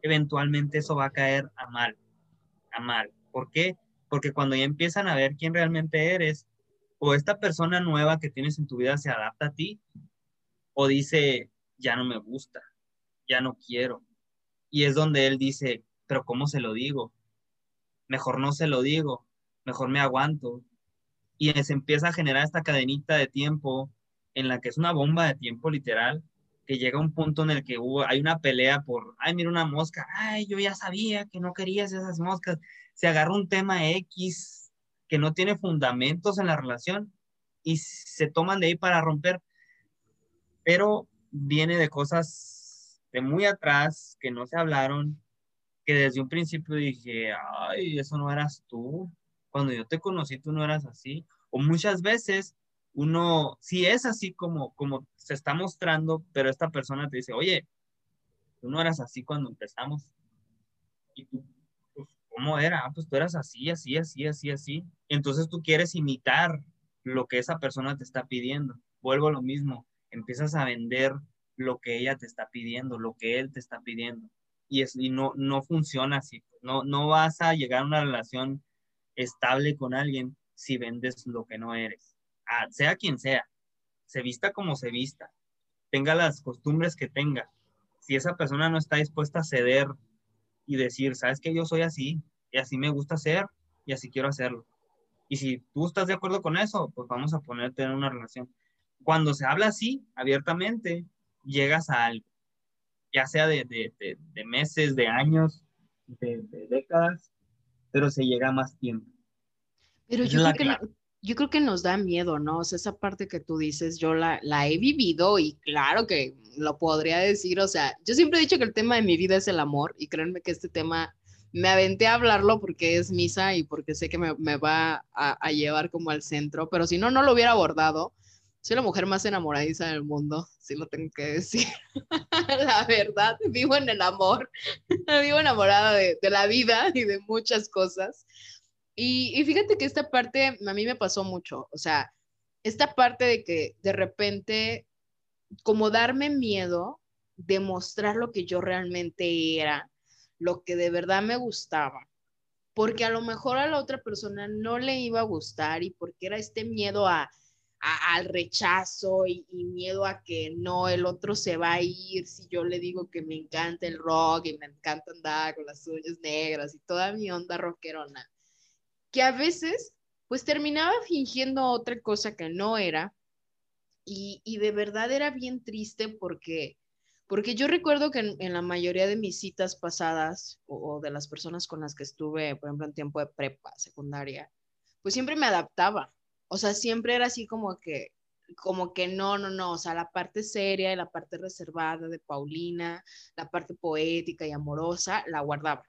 eventualmente eso va a caer a mal, a mal. ¿Por qué? Porque cuando ya empiezan a ver quién realmente eres, o esta persona nueva que tienes en tu vida se adapta a ti, o dice, ya no me gusta, ya no quiero. Y es donde él dice, pero ¿cómo se lo digo? Mejor no se lo digo, mejor me aguanto. Y se empieza a generar esta cadenita de tiempo en la que es una bomba de tiempo literal, que llega un punto en el que hubo, hay una pelea por, ay, mira una mosca, ay, yo ya sabía que no querías esas moscas. Se agarra un tema X que no tiene fundamentos en la relación y se toman de ahí para romper, pero viene de cosas de muy atrás que no se hablaron, que desde un principio dije, ay, eso no eras tú, cuando yo te conocí tú no eras así. O muchas veces uno sí es así como, como se está mostrando, pero esta persona te dice, oye, tú no eras así cuando empezamos. Y tú, pues, ¿cómo era? Ah, pues tú eras así, así, así, así, así. entonces tú quieres imitar lo que esa persona te está pidiendo. Vuelvo a lo mismo, empiezas a vender lo que ella te está pidiendo, lo que él te está pidiendo. Y, es, y no, no funciona así. No, no vas a llegar a una relación estable con alguien si vendes lo que no eres. Sea quien sea, se vista como se vista, tenga las costumbres que tenga. Si esa persona no está dispuesta a ceder y decir, sabes que yo soy así y así me gusta ser y así quiero hacerlo. Y si tú estás de acuerdo con eso, pues vamos a ponerte en una relación. Cuando se habla así, abiertamente, llegas a algo, ya sea de, de, meses, de años, de, décadas, pero se llega a más tiempo. Pero yo creo, que yo creo que nos da miedo, ¿no? O sea, esa parte que tú dices, yo la, la he vivido y claro que lo podría decir, o sea, yo siempre he dicho que el tema de mi vida es el amor y créanme que este tema me aventé a hablarlo porque es misa y porque sé que me, me va a, a, llevar como al centro, pero si no, no lo hubiera abordado. Soy la mujer más enamoradiza del mundo, (laughs) si lo tengo que decir. (laughs) la verdad, vivo en el amor, (laughs) vivo enamorada de, de, la vida y de muchas cosas. Y, y fíjate que esta parte a mí me pasó mucho, o sea, esta parte de que de repente, como darme miedo de mostrar lo que yo realmente era, lo que de verdad me gustaba, porque a lo mejor a la otra persona no le iba a gustar y porque era este miedo a, al rechazo y, miedo a que no, el otro se va a ir si yo le digo que me encanta el rock y me encanta andar con las uñas negras y toda mi onda rockerona, que a veces pues terminaba fingiendo otra cosa que no era y, de verdad era bien triste porque porque yo recuerdo que en, la mayoría de mis citas pasadas o, de las personas con las que estuve, por ejemplo, en tiempo de prepa, secundaria, pues siempre me adaptaba. O sea, siempre era así como que, como que no, no, no, o sea, la parte seria y la parte reservada de Paulina, la parte poética y amorosa, la guardaba.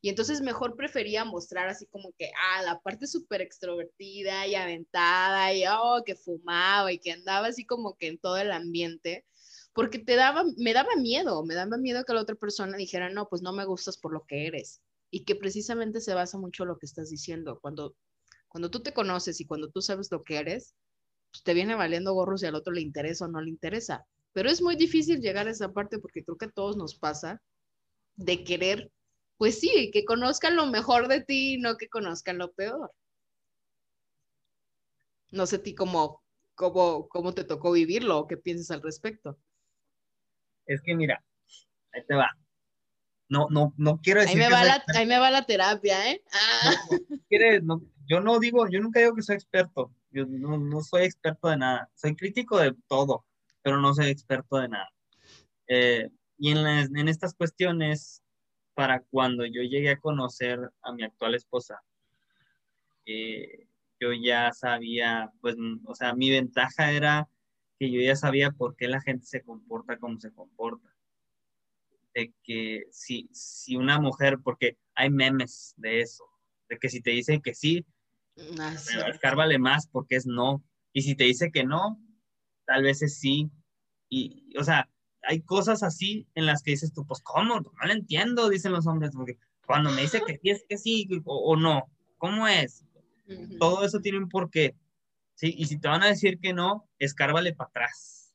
Y entonces mejor prefería mostrar así como que, ah, la parte súper extrovertida y aventada y, oh, que fumaba y que andaba así como que en todo el ambiente porque te daba, me daba miedo, me daba miedo que la otra persona dijera, no, pues no me gustas por lo que eres. Y que precisamente se basa mucho en lo que estás diciendo. Cuando, cuando tú te conoces y cuando tú sabes lo que eres, pues te viene valiendo gorros si al otro le interesa o no le interesa. Pero es muy difícil llegar a esa parte porque creo que a todos nos pasa de querer, pues sí, que conozcan lo mejor de ti, no que conozcan lo peor. No sé ti cómo, cómo, cómo te tocó vivirlo o qué piensas al respecto. Es que mira, ahí te va. No, no, no quiero decir. Ahí me, va, la, ahí me va la terapia, ¿eh? Ah. No, yo no digo, yo nunca digo que soy experto. Yo no, no, soy experto de nada. Soy crítico de todo, pero no soy experto de nada. Eh, y en, en estas cuestiones, para cuando yo llegué a conocer a mi actual esposa, eh, yo ya sabía, pues, o sea, mi ventaja era que yo ya sabía por qué la gente se comporta como se comporta. De que si, si una mujer, porque hay memes de eso, de que si te dice que sí, ah, escárvale más porque es no. Y si te dice que no, tal vez es sí. Y, o sea, hay cosas así en las que dices tú, pues, ¿cómo? No lo entiendo, dicen los hombres, porque cuando me dice que sí es que sí o, no, ¿cómo es? Todo eso tiene un porqué. ¿sí? Y si te van a decir que no, escárvale para atrás.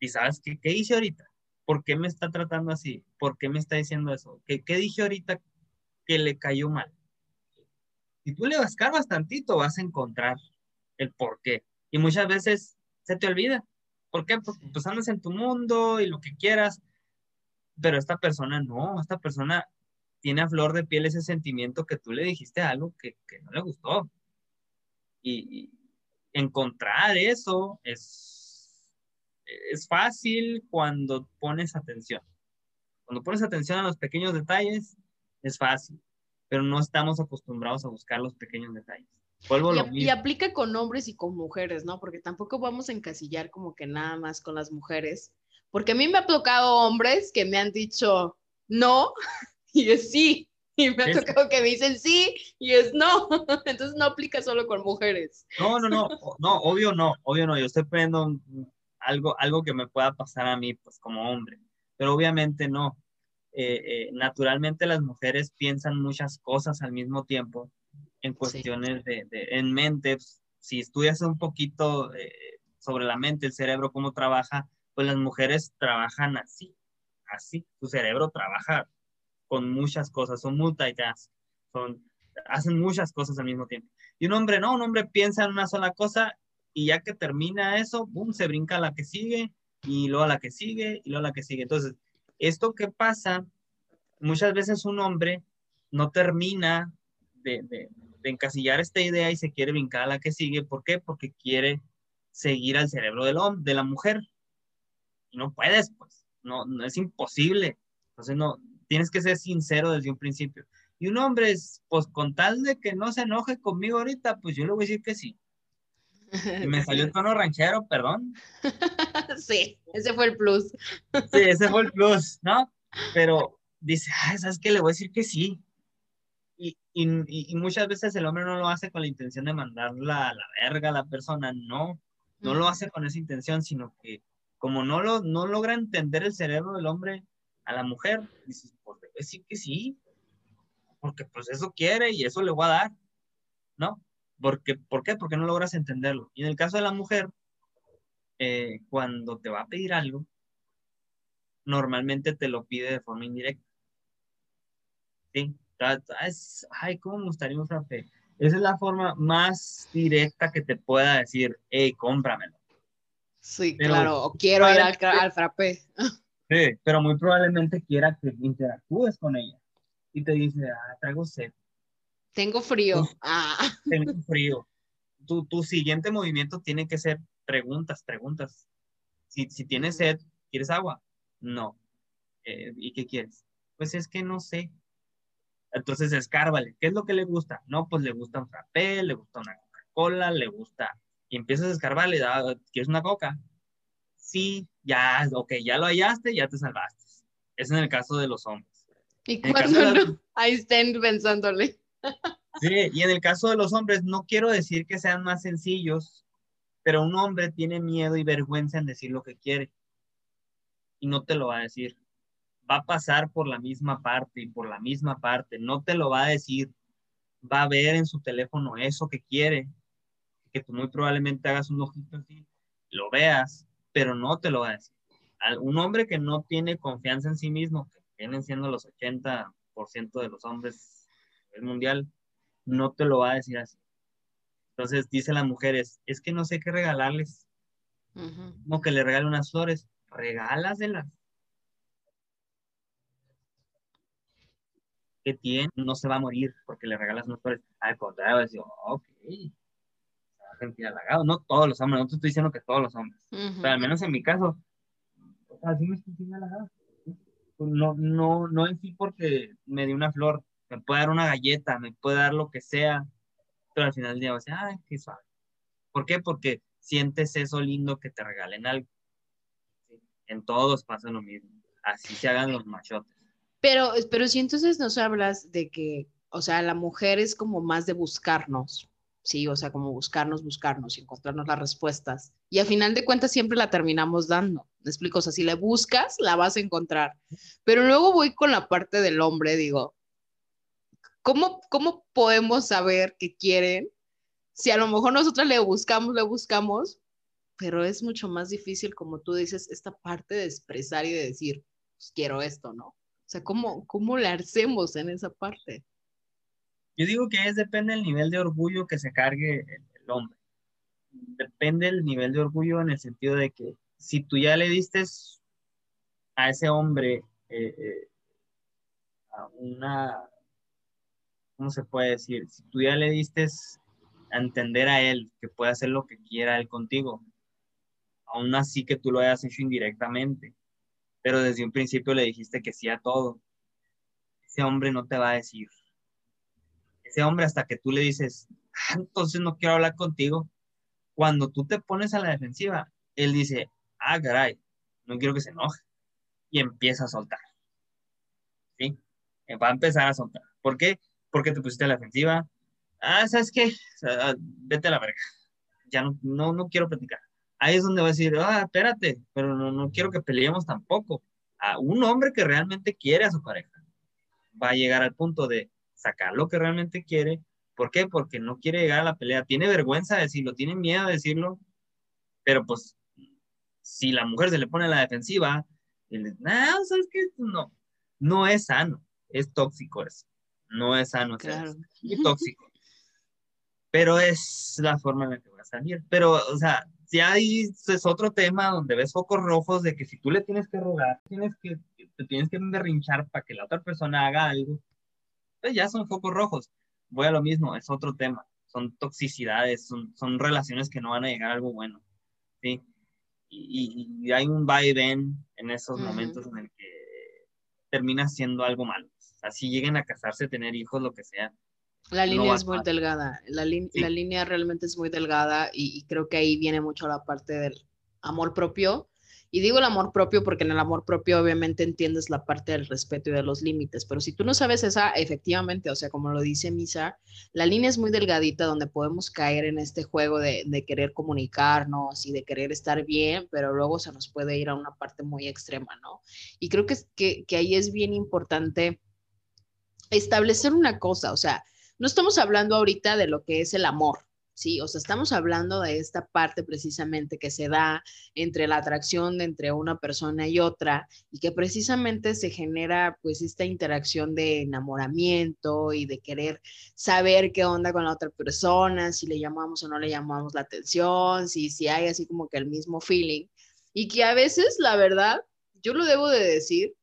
¿Y sabes qué, qué hice ahorita? ¿Por qué me está tratando así? ¿Por qué me está diciendo eso? ¿Qué, qué dije ahorita que le cayó mal? Si tú le escarbas tantito, vas a encontrar el por qué. Y muchas veces se te olvida. ¿Por qué? Porque pues andas en tu mundo y lo que quieras. Pero esta persona no, esta persona tiene a flor de piel ese sentimiento que tú le dijiste algo que, que no le gustó. Y, encontrar eso es, es fácil cuando pones atención. Cuando pones atención a los pequeños detalles, es fácil, pero no estamos acostumbrados a buscar los pequeños detalles. Y, y, aplica con hombres y con mujeres, ¿no? Porque tampoco vamos a encasillar como que nada más con las mujeres, porque a mí me ha tocado hombres que me han dicho no (laughs) y es sí, y me ha tocado que me dicen sí y es no. (laughs) Entonces no aplica solo con mujeres. No, no, no, (laughs) no, obvio no, obvio no. Yo estoy poniendo algo, algo que me pueda pasar a mí, pues como hombre, pero obviamente no. Eh, eh, naturalmente las mujeres piensan muchas cosas al mismo tiempo en cuestiones de, de, en mente. Pues, si estudias un poquito eh, sobre la mente, el cerebro, cómo trabaja, pues las mujeres trabajan así, así. Su cerebro trabaja con muchas cosas, son multitask, son, hacen muchas cosas al mismo tiempo. Y un hombre no, un hombre piensa en una sola cosa y ya que termina eso, boom, se brinca a la que sigue y luego a la que sigue y luego a la que sigue. Entonces, esto que pasa muchas veces un hombre no termina de, de, de, encasillar esta idea y se quiere brincar a la que sigue. ¿Por qué? Porque quiere seguir al cerebro del hombre, de la mujer. Y no puedes, pues. No, no es imposible. Entonces, no, tienes que ser sincero desde un principio. Y un hombre, es, pues con tal de que no se enoje conmigo ahorita, pues yo le voy a decir que sí. Y me (laughs) salió el tono ranchero, perdón. (laughs) Sí, ese fue el plus. Sí, ese fue el plus, ¿no? Pero dice, ah, ¿sabes qué? Le voy a decir que sí. Y, y, y, muchas veces el hombre no lo hace con la intención de mandarla a la verga a la persona, no, no lo hace con esa intención, sino que como no, lo, no logra entender el cerebro del hombre a la mujer, dices, pues a decir que sí, porque pues eso quiere y eso le voy a dar, ¿no? Porque, ¿Por qué? Porque no logras entenderlo. Y en el caso de la mujer, eh, cuando te va a pedir algo, normalmente te lo pide de forma indirecta. Sí, es, ay, ¿cómo me gustaría un frappé? Esa es la forma más directa que te pueda decir, hey, cómpramelo. Sí, claro, quiero ir al, al frappé. (laughs) Sí, pero muy probablemente quiera que interactúes con ella. Y te dice, ah, traigo sed. Tengo frío. ah. (laughs) Tengo frío. Tu, tu siguiente movimiento tiene que ser preguntas, preguntas. Si, si tienes sed, ¿quieres agua? No. Eh, ¿Y qué quieres? Pues es que no sé. Entonces escárvale. ¿Qué es lo que le gusta? No, pues le gusta un frappé, le gusta una Coca-Cola, le gusta. Y empiezas a escarbarle, ah, ¿quieres una coca? Sí, ya, ok, ya lo hallaste, ya te salvaste. Es en el caso de los hombres. ¿Y cuando no? Ahí estén pensándole. Sí, y en el caso de los hombres, no quiero decir que sean más sencillos, pero un hombre tiene miedo y vergüenza en decir lo que quiere. Y no te lo va a decir. Va a pasar por la misma parte y por la misma parte. No te lo va a decir. Va a ver en su teléfono eso que quiere. Que tú muy probablemente hagas un ojito así, lo veas, pero no te lo va a decir. Un hombre que no tiene confianza en sí mismo, que vienen siendo los 80% de los hombres mundial, no te lo va a decir así. Entonces dice las mujeres, es que no sé qué regalarles. Como que le regale unas flores, regálaselas. ¿Qué tiene? No se va a morir porque le regalas unas flores. Al contrario, decir, ok, se va a sentir halagado. No todos los hombres, no te estoy diciendo que todos los hombres, pero al menos en mi caso, así me sentí halagado. No, no, no en sí porque me dio una flor, me puede dar una galleta, me puede dar lo que sea, pero al final del día va a decir, ay, qué suave. ¿Por qué? Porque sientes eso lindo que te regalen algo. En todos pasa lo mismo. Así se hagan los machotes. Pero, pero si entonces nos hablas de que, o sea, la mujer es como más de buscarnos, sí, o sea, como buscarnos, buscarnos y encontrarnos las respuestas. Y al final de cuentas siempre la terminamos dando. Me explico, o sea, si la buscas, la vas a encontrar. Pero luego voy con la parte del hombre, digo, ¿cómo, ¿cómo podemos saber qué quieren? Si a lo mejor nosotros le buscamos, le buscamos, pero es mucho más difícil, como tú dices, esta parte de expresar y de decir, pues, quiero esto, ¿no? Sea, ¿cómo, cómo le hacemos en esa parte? Yo digo que es depende del nivel de orgullo que se cargue el, el hombre. Depende del nivel de orgullo en el sentido de que si tú ya le diste a ese hombre eh, eh, a una ¿cómo se puede decir? Si tú ya le diste a entender a él que puede hacer lo que quiera él contigo, aún así que tú lo hayas hecho indirectamente, pero desde un principio le dijiste que sí a todo, ese hombre no te va a decir. Ese hombre hasta que tú le dices, ah, entonces no quiero hablar contigo, cuando tú te pones a la defensiva, él dice, ah, caray, no quiero que se enoje. Y empieza a soltar. ¿Sí? Va a empezar a soltar. ¿Por qué? ¿Por qué te pusiste a la defensiva? Ah, ¿sabes qué? Vete a la verga. Ya no, no, no quiero platicar. Ahí es donde va a decir, ah, espérate, pero no, no quiero que peleemos tampoco. A un hombre que realmente quiere a su pareja va a llegar al punto de sacar lo que realmente quiere. ¿Por qué? Porque no quiere llegar a la pelea. Tiene vergüenza de decirlo, tiene miedo de decirlo, pero pues si la mujer se le pone a la defensiva, y le, no, ¿sabes qué? No, no es sano, es tóxico eso no es sano, claro. es tóxico. (laughs) Pero es la forma en la que va a salir. Pero, o sea, si hay, es otro tema donde ves focos rojos de que si tú le tienes que rogar, tienes que te tienes que berrinchar para que la otra persona haga algo, pues ya son focos rojos. Voy a lo mismo, es otro tema. Son toxicidades, son, son relaciones que no van a llegar a algo bueno. ¿sí? Y, hay un va y ven en esos momentos en el que termina siendo algo malo. Así lleguen a casarse, tener hijos, lo que sea. La línea es muy delgada, la, la, línea realmente es muy delgada y, y, creo que ahí viene mucho la parte del amor propio. Y digo el amor propio porque en el amor propio obviamente entiendes la parte del respeto y de los límites, pero si tú no sabes esa, efectivamente, o sea, como lo dice Misa, la línea es muy delgadita donde podemos caer en este juego de, querer comunicarnos y de querer estar bien, pero luego se nos puede ir a una parte muy extrema, ¿no? Y creo que, que, que ahí es bien importante establecer una cosa, o sea, no estamos hablando ahorita de lo que es el amor, ¿sí? O sea, estamos hablando de esta parte precisamente que se da entre la atracción de entre una persona y otra y que precisamente se genera pues esta interacción de enamoramiento y de querer saber qué onda con la otra persona, si le llamamos o no le llamamos la atención, si, si hay así como que el mismo feeling y que a veces, la verdad, yo lo debo de decir,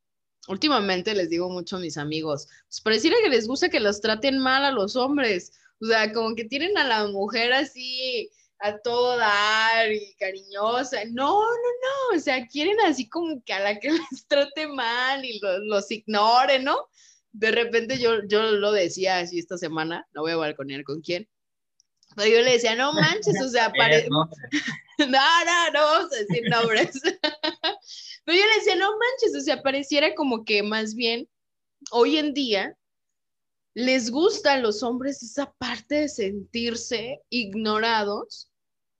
últimamente les digo mucho a mis amigos, pues pareciera que les gusta que los traten mal a los hombres. O sea, como que tienen a la mujer así a todo dar y cariñosa. No, no, no. O sea, quieren así como que a la que (laughs) les trate mal y los, ignore, ¿no? De repente yo, yo lo decía así esta semana, no voy a balconear con quién, pero yo le decía, no manches, o sea, (laughs) parece... (laughs) no, no, no vamos a decir nombres. Pero yo le decía, no manches, o sea, pareciera como que más bien hoy en día les gusta a los hombres esa parte de sentirse ignorados,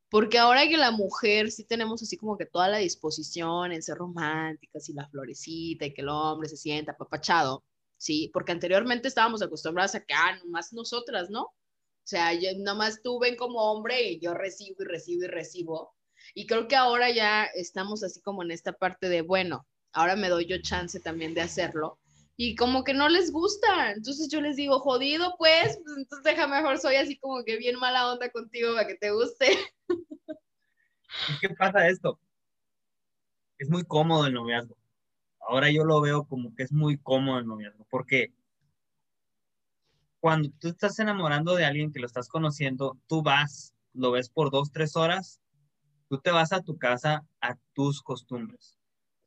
porque ahora que la mujer sí tenemos así como que toda la disposición en ser románticas y la florecita y que el hombre se sienta apapachado, ¿sí? Porque anteriormente estábamos acostumbrados a que, ah, nomás nosotras, ¿no? O sea, yo, nomás tú ven como hombre y yo recibo y recibo y recibo. Y creo que ahora ya estamos así como en esta parte de, bueno, ahora me doy yo chance también de hacerlo y como que no les gusta. Entonces yo les digo, jodido, pues, pues entonces deja mejor, soy así como que bien mala onda contigo para que te guste. ¿Qué pasa esto? Es muy cómodo el noviazgo. Ahora yo lo veo como que es muy cómodo el noviazgo, porque cuando tú estás enamorando de alguien que lo estás conociendo, tú vas, lo ves por dos, tres horas, tú te vas a tu casa a tus costumbres.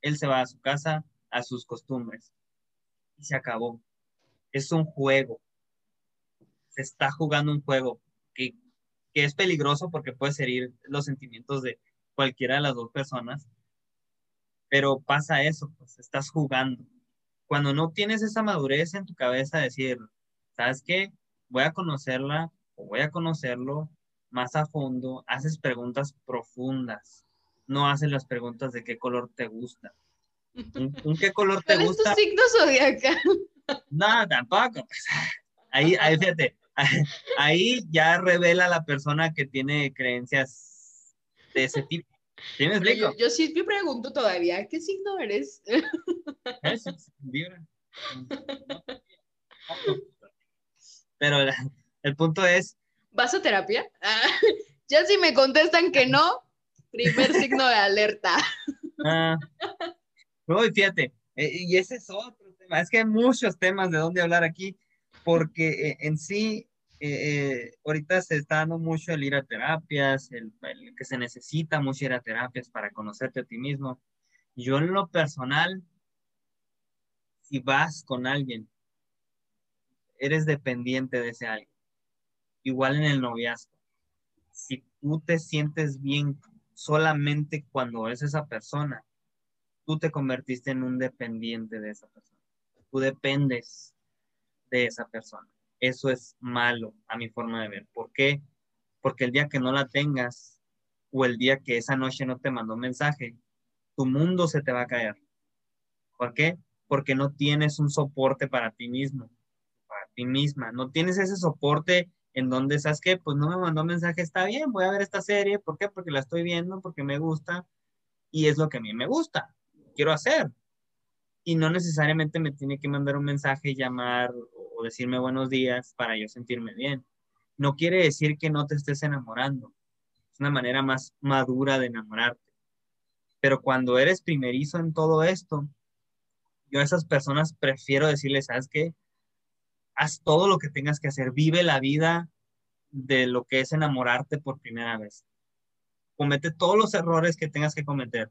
Él se va a su casa a sus costumbres y se acabó. Es un juego. Se está jugando un juego que, es peligroso porque puede herir los sentimientos de cualquiera de las dos personas. Pero pasa eso, pues estás jugando. Cuando no tienes esa madurez en tu cabeza, decir, ¿sabes qué? Voy a conocerla o voy a conocerlo más a fondo, haces preguntas profundas, no haces las preguntas de qué color te gusta, ¿Un, (laughs) qué color te gusta? Es tu signo zodiacal? No, tampoco. Pues. Ahí, ahí, fíjate, ahí ya revela la persona que tiene creencias de ese tipo. ¿Tienes Yo, yo, sí me pregunto todavía, ¿qué signo eres? Es, Pero el, punto es... ¿Vas a terapia? (laughs) Ya si me contestan que no, primer signo de alerta. (laughs) Ah, no, fíjate, eh, y ese es otro tema. Es que hay muchos temas de dónde hablar aquí, porque eh, en sí, eh, ahorita se está dando mucho el ir a terapias, el, que se necesita mucho ir a terapias para conocerte a ti mismo. Yo en lo personal, si vas con alguien, eres dependiente de ese alguien. Igual en el noviazgo. Si tú te sientes bien solamente cuando es esa persona, tú te convertiste en un dependiente de esa persona. Tú dependes de esa persona. Eso es malo a mi forma de ver. ¿Por qué? Porque el día que no la tengas o el día que esa noche no te mandó mensaje, tu mundo se te va a caer. ¿Por qué? Porque no tienes un soporte para ti mismo, para ti misma. No tienes ese soporte en donde, ¿sabes qué? Pues no me mandó mensaje, está bien, voy a ver esta serie. ¿Por qué? Porque la estoy viendo, porque me gusta y es lo que a mí me gusta quiero hacer. Y no necesariamente me tiene que mandar un mensaje, llamar o decirme buenos días para yo sentirme bien. No quiere decir que no te estés enamorando. Es una manera más madura de enamorarte. Pero cuando eres primerizo en todo esto, yo a esas personas prefiero decirles, ¿sabes qué? Haz todo lo que tengas que hacer, vive la vida de lo que es enamorarte por primera vez. Comete todos los errores que tengas que cometer.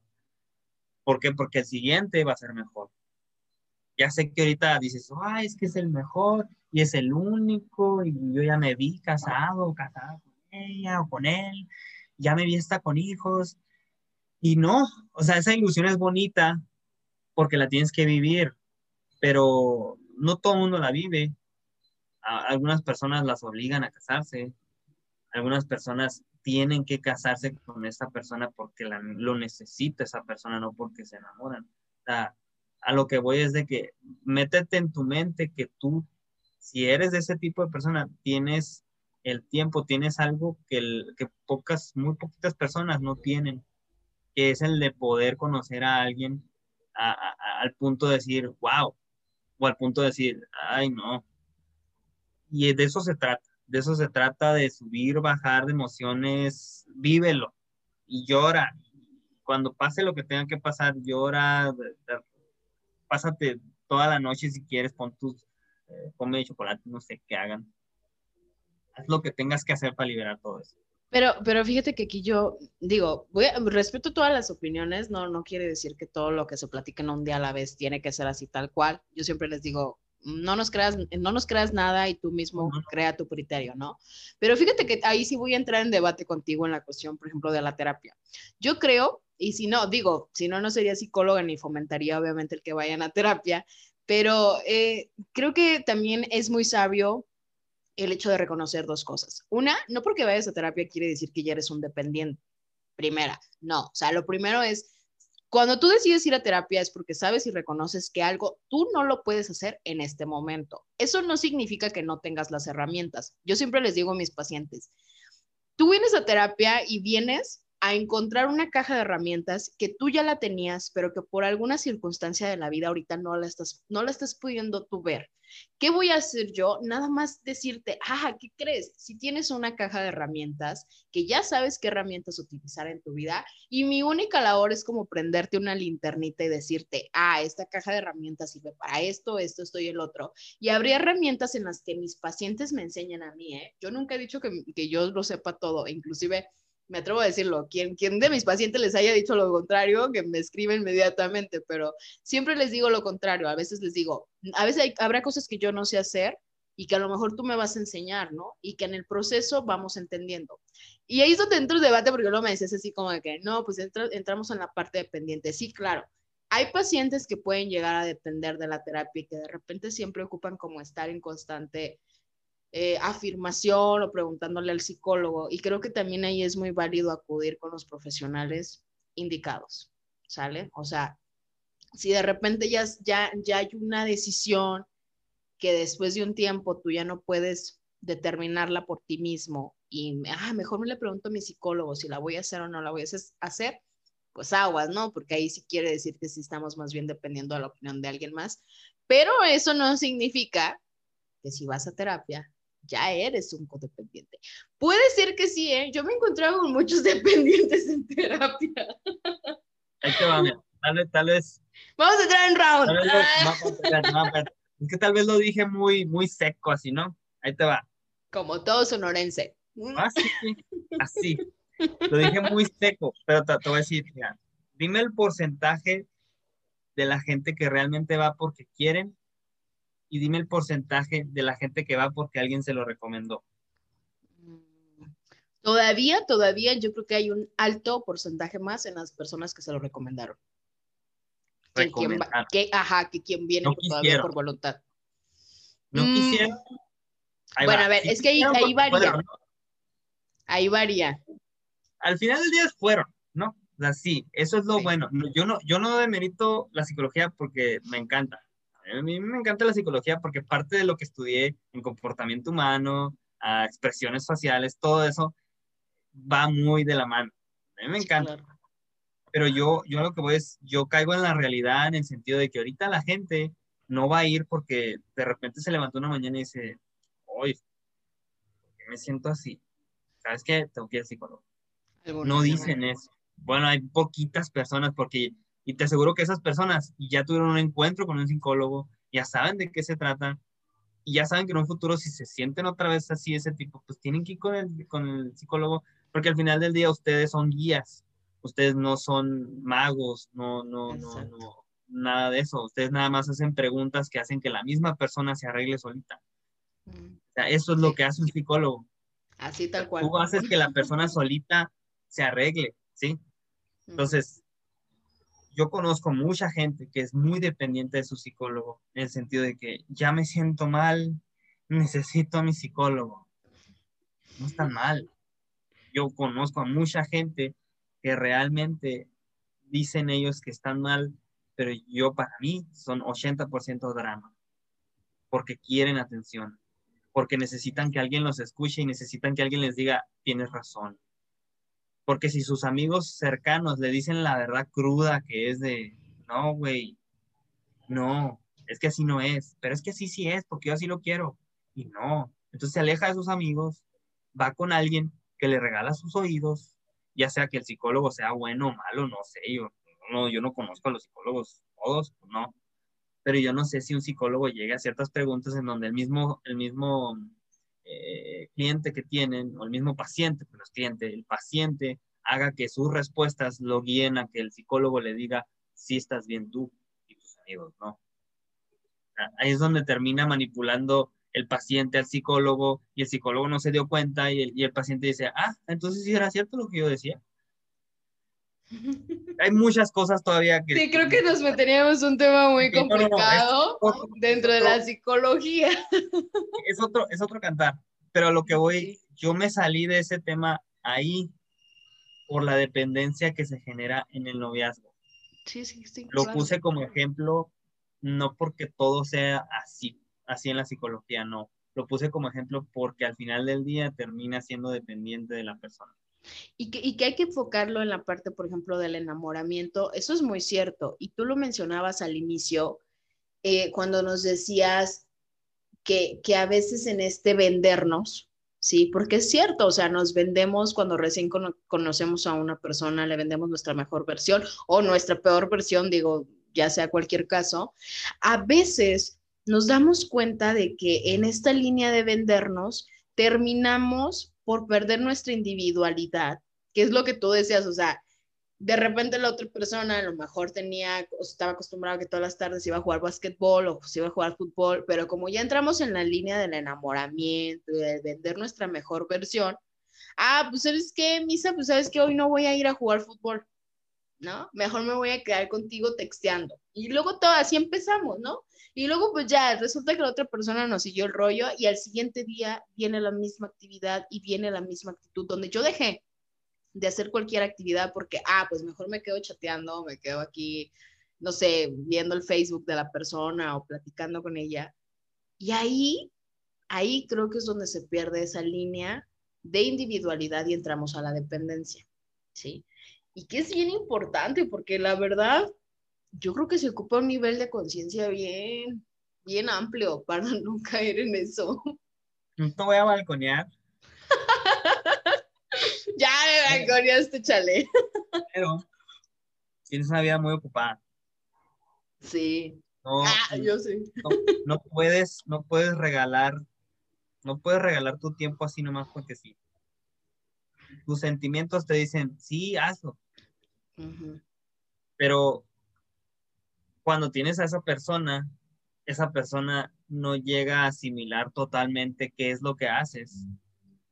¿Por qué? Porque el siguiente va a ser mejor. Ya sé que ahorita dices, ay, es que es el mejor y es el único y yo ya me vi casado, casada con ella o con él, ya me vi hasta con hijos. Y no, o sea, esa ilusión es bonita porque la tienes que vivir, pero no todo el mundo la vive. Algunas personas las obligan a casarse, algunas personas tienen que casarse con esa persona porque lo necesita esa persona, no porque se enamoran. a lo que voy es de que métete en tu mente que tú, si eres de ese tipo de persona, tienes el tiempo, tienes algo que, que pocas, muy poquitas personas no tienen, que es el de poder conocer a alguien al punto de decir, wow, o al punto de decir, ay, no. Y de eso se trata, de eso se trata de subir, bajar de emociones, vívelo y llora. Cuando pase lo que tenga que pasar, llora, pásate toda la noche si quieres, pon tus, eh, come chocolate, no sé qué hagan. Haz lo que tengas que hacer para liberar todo eso. Pero, pero fíjate que aquí yo digo, voy respeto todas las opiniones, no, no quiere decir que todo lo que se platica en un día a la vez tiene que ser así tal cual. Yo siempre les digo, no nos creas, no nos creas nada y tú mismo crea tu criterio, ¿no? Pero fíjate que ahí sí voy a entrar en debate contigo en la cuestión, por ejemplo, de la terapia. Yo creo, y si no, digo, si no, no sería psicóloga ni fomentaría obviamente el que vayan a terapia, pero eh, creo que también es muy sabio el hecho de reconocer dos cosas. Una, no porque vayas a terapia quiere decir que ya eres un dependiente. Primera, no. O sea, lo primero es, cuando tú decides ir a terapia es porque sabes y reconoces que algo tú no lo puedes hacer en este momento. Eso no significa que no tengas las herramientas. Yo siempre les digo a mis pacientes, tú vienes a terapia y vienes a encontrar una caja de herramientas que tú ya la tenías, pero que por alguna circunstancia de la vida ahorita no la estás, no la estás pudiendo tú ver. ¿Qué voy a hacer yo? Nada más decirte, ah, ¿qué crees? Si tienes una caja de herramientas, que ya sabes qué herramientas utilizar en tu vida, y mi única labor es como prenderte una linternita y decirte, ah, esta caja de herramientas sirve para esto, esto, esto y el otro. Y habría herramientas en las que mis pacientes me enseñan a mí, ¿eh? Yo nunca he dicho que, que yo lo sepa todo, inclusive me atrevo a decirlo, quien, quien de mis pacientes les haya dicho lo contrario, que me escribe inmediatamente, pero siempre les digo lo contrario, a veces les digo, a veces habrá cosas que yo no sé hacer y que a lo mejor tú me vas a enseñar, ¿no? Y que en el proceso vamos entendiendo. Y ahí es donde entro el debate, porque luego me dices así como de que, no, pues entramos en la parte dependiente. Sí, claro, hay pacientes que pueden llegar a depender de la terapia y que de repente siempre ocupan como estar en constante eh, afirmación o preguntándole al psicólogo. Y creo que también ahí es muy válido acudir con los profesionales indicados, ¿sale? O sea, si de repente ya, ya, ya hay una decisión que después de un tiempo tú ya no puedes determinarla por ti mismo y ah, mejor me le pregunto a mi psicólogo si la voy a hacer o no la voy a hacer, pues aguas, ¿no? Porque ahí sí quiere decir que sí estamos más bien dependiendo de la opinión de alguien más. Pero eso no significa que si vas a terapia ya eres un codependiente. Puede ser que sí, ¿eh? Yo me he encontrado con muchos (laughs) dependientes en terapia. Ahí te va, mira. Tal vez, tal vez.Amos a entrar en round. es que tal vez lo dije muy, muy seco, así, ¿no? Ahí te va. Como todo sonorense. Así, ah, así. Lo dije muy seco, pero te, te voy a decir, mira, dime el porcentaje de la gente que realmente va porque quieren y dime el porcentaje de la gente que va porque alguien se lo recomendó. Todavía, todavía yo creo que hay un alto porcentaje más en las personas que se lo recomendaron. Que quien, que, ajá, que quien viene todavía por voluntad. No mm. quisiera. bueno, a ver, es que ahí, ahí varía. Ahí varía. Al final del día fueron, ¿no? O sea, sí, eso es lo bueno. Yo no, yo no demerito la psicología porque me encanta. A mí me encanta la psicología porque parte de lo que estudié en comportamiento humano, a expresiones faciales, todo eso va muy de la mano. A mí me encanta. Pero yo, yo lo que voy es, yo caigo en la realidad en el sentido de que ahorita la gente no va a ir porque de repente se levantó una mañana y dice, hoy me siento así? ¿Sabes qué? Tengo que ir al psicólogo. No dicen eso. Bueno, hay poquitas personas porque Y te aseguro que esas personas ya tuvieron un encuentro con un psicólogo, ya saben de qué se trata, y ya saben que en un futuro si se sienten otra vez así ese tipo, pues tienen que ir con el, con el psicólogo, porque al final del día ustedes son guías, ustedes no son magos, no, no, no, no, nada de eso, ustedes nada más hacen preguntas que hacen que la misma persona se arregle solita. Mm. O sea, eso es lo que hace un psicólogo. Así tal cual. Tú haces que la persona solita se arregle, ¿sí? Entonces, yo conozco mucha gente que es muy dependiente de su psicólogo, en el sentido de que ya me siento mal, necesito a mi psicólogo. No está mal. Yo conozco a mucha gente que realmente dicen ellos que están mal, pero yo para mí son 80% drama, porque quieren atención, porque necesitan que alguien los escuche y necesitan que alguien les diga, tienes razón, porque si sus amigos cercanos le dicen la verdad cruda que es de, no, güey, no, es que así no es, pero es que así sí es, porque yo así lo quiero. Y no. Entonces se aleja de sus amigos, va con alguien que le regala sus oídos, ya sea que el psicólogo sea bueno o malo, no sé, yo no, yo no conozco a los psicólogos todos, no. Pero yo no sé si un psicólogo llegue a ciertas preguntas en donde el mismo, el mismo eh, cliente que tienen, o el mismo paciente, pero cliente, el paciente haga que sus respuestas lo guíen a que el psicólogo le diga si estás bien tú y tus amigos, ¿no? Ahí es donde termina manipulando el paciente al psicólogo y el psicólogo no se dio cuenta y el, y el paciente dice, ah, entonces sí era cierto lo que yo decía. (laughs) Hay muchas cosas todavía que... Sí, creo que nos meteríamos un tema muy complicado dentro de la psicología. (laughs) Es otro, es otro cantar, pero lo que voy, yo me salí de ese tema ahí por la dependencia que se genera en el noviazgo. Sí, sí, sí. Lo puse como ejemplo, no porque todo sea así, así en la psicología, no. Lo puse como ejemplo porque al final del día termina siendo dependiente de la persona. Y que, y que hay que enfocarlo en la parte, por ejemplo, del enamoramiento. Eso es muy cierto. Y tú lo mencionabas al inicio, eh, cuando nos decías que, que a veces en este vendernos, ¿sí? Porque es cierto, o sea, nos vendemos cuando recién conocemos a una persona, le vendemos nuestra mejor versión o nuestra peor versión, digo, ya sea cualquier caso. A veces nos damos cuenta de que en esta línea de vendernos terminamos por perder nuestra individualidad, que es lo que tú decías, o sea, de repente la otra persona a lo mejor tenía, o estaba acostumbrado a que todas las tardes iba a jugar básquetbol o se iba a jugar fútbol, pero como ya entramos en la línea del enamoramiento, de vender nuestra mejor versión, ah, pues sabes qué, Misa, pues sabes que hoy no voy a ir a jugar fútbol, ¿no? Mejor me voy a quedar contigo texteando. Y luego todo así empezamos, ¿no? Y luego pues ya resulta que la otra persona nos siguió el rollo y al siguiente día viene la misma actividad y viene la misma actitud donde yo dejé de hacer cualquier actividad porque, ah, pues mejor me quedo chateando, me quedo aquí, no sé, viendo el Facebook de la persona o platicando con ella. Y ahí, ahí creo que es donde se pierde esa línea de individualidad y entramos a la dependencia, ¿sí? Y que es bien importante porque la verdad, yo creo que se ocupa un nivel de conciencia bien, bien amplio para (laughs) no caer en eso. No te voy a balconear. (laughs) ya me balconeaste, chale. Pero tienes una vida muy ocupada. Sí. No, ah, yo sí. No, puedes, no puedes regalar, no puedes regalar tu tiempo así nomás porque sí. Tus sentimientos te dicen, sí, hazlo. Pero cuando tienes a esa persona, esa persona no llega a asimilar totalmente qué es lo que haces.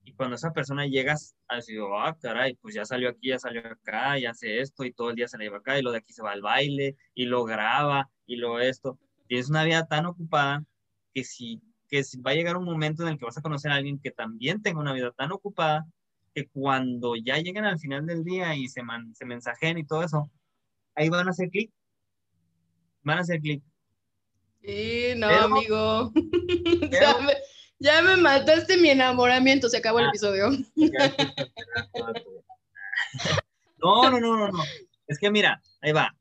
Y cuando esa persona llegas a decir, ah, caray, pues ya salió aquí, ya salió acá, ya hace esto, y todo el día se le lleva acá, y lo de aquí se va al baile, y lo graba, y lo esto. Tienes una vida tan ocupada que si, que si va a llegar un momento en el que vas a conocer a alguien que también tenga una vida tan ocupada, que cuando ya lleguen al final del día y se, man, se mensajen y todo eso, ahí van a hacer clic van a hacer clic. Sí, no, amigo. (laughs) ya, me, mataste mi enamoramiento, se acabó el ah. episodio. (laughs) no, no, no, no, no. Es que mira, ahí va.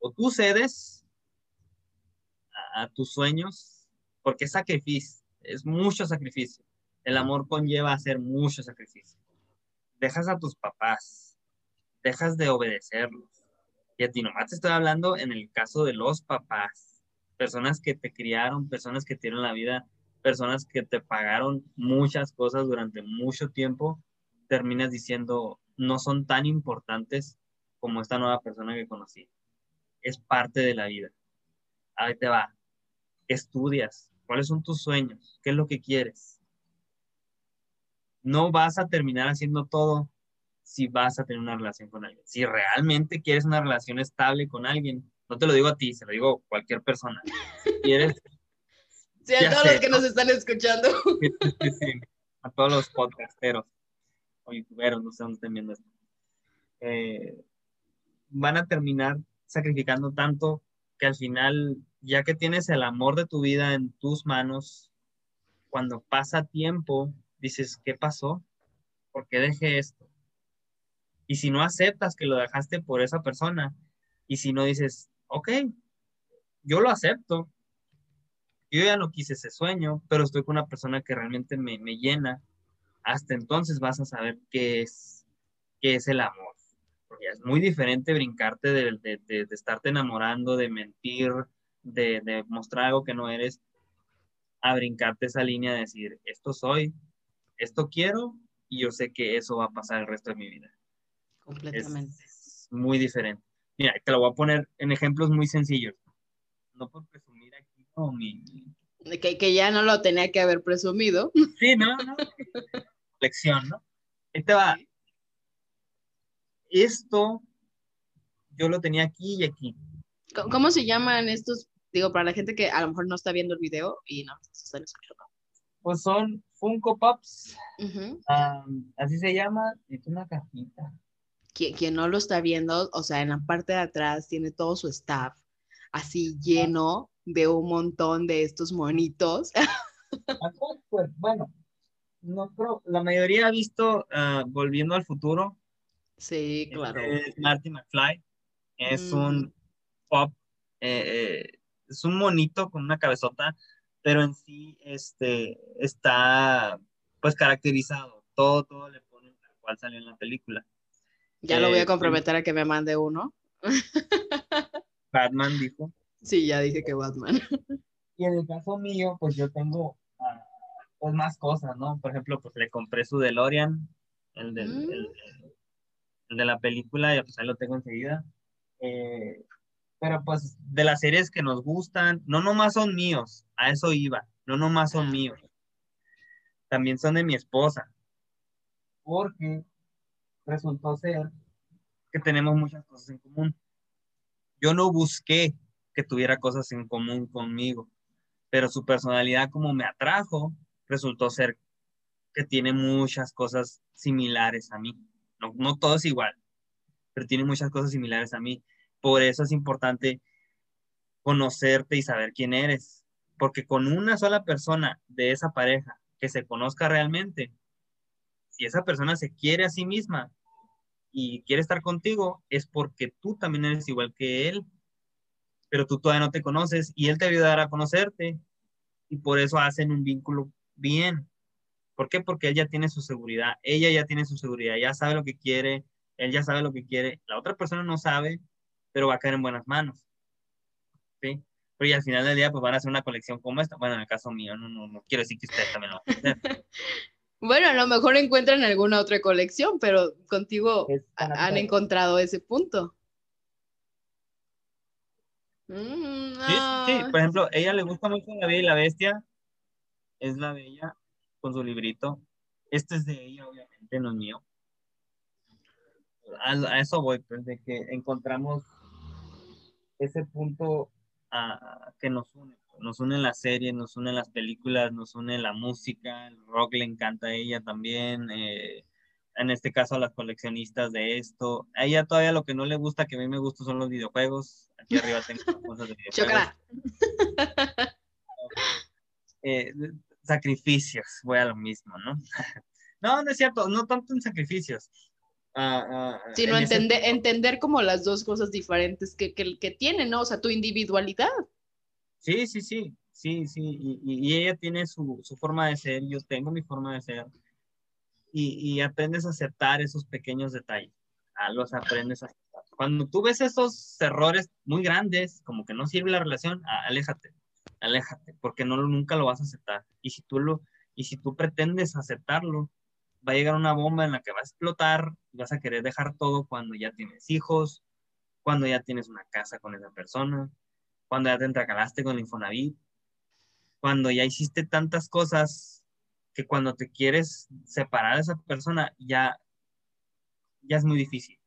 O tú cedes a, tus sueños, porque es sacrificio, es mucho sacrificio. El amor conlleva hacer mucho sacrificio. Dejas a tus papás, dejas de obedecerlos, Y a ti nomás te estoy hablando en el caso de los papás, personas que te criaron, personas que tienen la vida, personas que te pagaron muchas cosas durante mucho tiempo, terminas diciendo, no son tan importantes como esta nueva persona que conocí. Es parte de la vida. Ahí te va. Estudias. ¿Cuáles son tus sueños? ¿Qué es lo que quieres? No vas a terminar haciendo todo si vas a tener una relación con alguien. Si realmente quieres una relación estable con alguien, no te lo digo a ti, se lo digo a cualquier persona. Quieres. (laughs) Sí, a todos los que nos están escuchando. (laughs) Sí, sí, a todos los podcasteros o youtuberos, no sé dónde estén viendo esto. Eh, van a terminar sacrificando tanto que al final, ya que tienes el amor de tu vida en tus manos, cuando pasa tiempo, dices, ¿qué pasó? ¿Por qué dejé esto? Y si no aceptas que lo dejaste por esa persona, y si no dices, ok, yo lo acepto, yo ya no quise ese sueño, pero estoy con una persona que realmente me, me llena, hasta entonces vas a saber qué es, qué es el amor. Porque es muy diferente brincarte de, de, de, de estarte enamorando, de mentir, de, mostrar algo que no eres, a brincarte esa línea de decir, esto soy, esto quiero, y yo sé que eso va a pasar el resto de mi vida. Completamente. Es muy diferente. Mira, te lo voy a poner en ejemplos muy sencillos. No por presumir aquí como mi... Que, que ya no lo tenía que haber presumido. Sí, no, no. Lección, ¿no? Ahí te va. Esto yo lo tenía aquí y aquí. ¿Cómo, ¿Cómo se llaman estos? Digo, para la gente que a lo mejor no está viendo el video y no están escuchando. Pues son Funko Pops. Um, así se llama. Es una cajita. Quien, quien no lo está viendo, o sea, en la parte de atrás tiene todo su staff así lleno de un montón de estos monitos. (laughs) Pues, bueno, no creo, la mayoría ha visto ah, Volviendo al Futuro. Sí, claro. Es Marty McFly. Es Mm. un pop, eh, eh, es un monito con una cabezota, pero en sí este, está pues caracterizado. Todo, todo le ponen tal cual salió en la película. Ya lo voy eh, a comprometer a que me mande uno. (laughs) Batman dijo. Sí, ya dije que Batman. Y en el caso mío, pues yo tengo ah, pues más cosas, ¿no? Por ejemplo, pues le compré su DeLorean, el, del, Mm. el, el- el de la película, y pues ahí lo tengo enseguida. Eh, pero pues de las series que nos gustan, no nomás son míos, a eso iba, no nomás son míos, también son de mi esposa, porque resultó ser que tenemos muchas cosas en común. Yo no busqué que tuviera cosas en común conmigo, pero su personalidad como me atrajo, resultó ser que tiene muchas cosas similares a mí. No, no todo es igual, pero tiene muchas cosas similares a mí. Por eso es importante conocerte y saber quién eres, porque con una sola persona de esa pareja que se conozca realmente, si esa persona se quiere a sí misma y quiere estar contigo, es porque tú también eres igual que él, pero tú todavía no te conoces y él te ayudará a conocerte y por eso hacen un vínculo bien. ¿Por qué? Porque él ya tiene su seguridad, ella ya tiene su seguridad, ya sabe lo que quiere, él ya sabe lo que quiere, la otra persona no sabe, pero va a caer en buenas manos. ¿Sí? Pero y al final del día, pues van a hacer una colección como esta. Bueno, en el caso mío, no, no, no quiero decir que ustedes también lo van a hacer. (laughs) Bueno, a lo mejor encuentran alguna otra colección, pero contigo han encontrado ese punto. Mm, Sí, sí, sí. ah, Por ejemplo, a ella le gusta mucho La Bella y la Bestia. Es la Bella con su librito. Este es de ella, obviamente, no es mío. A, a eso voy, pues, de que encontramos ese punto ah, que nos une. Nos une las series, nos une las películas, nos une la música, el rock le encanta a ella también. eh, en este caso, a las coleccionistas de esto. A ella todavía lo que no le gusta, que a mí me gusta, son los videojuegos. Aquí arriba tengo cosas de videojuegos. (laughs) eh, sacrificios, voy a lo mismo, ¿no? (laughs) no, no es cierto, no tanto en sacrificios. Ah, ah, Sino en entender, entender como las dos cosas diferentes que, que, que tienen, ¿no? O sea, tu individualidad. Sí, sí, sí, sí, sí, y, y- y ella tiene su, su forma de ser, yo tengo mi forma de ser, y, y aprendes a aceptar esos pequeños detalles, ah, los aprendes a aceptar. cuando tú ves esos errores muy grandes, como que no sirve la relación, aléjate, aléjate, porque no nunca lo vas a aceptar. Y si tú lo y si tú pretendes aceptarlo, va a llegar una bomba en la que va a explotar, vas a querer dejar todo cuando ya tienes hijos, cuando ya tienes una casa con esa persona, cuando ya te entrecalaste con el Infonavit, cuando ya hiciste tantas cosas que cuando te quieres separar de esa persona ya, ya es muy difícil.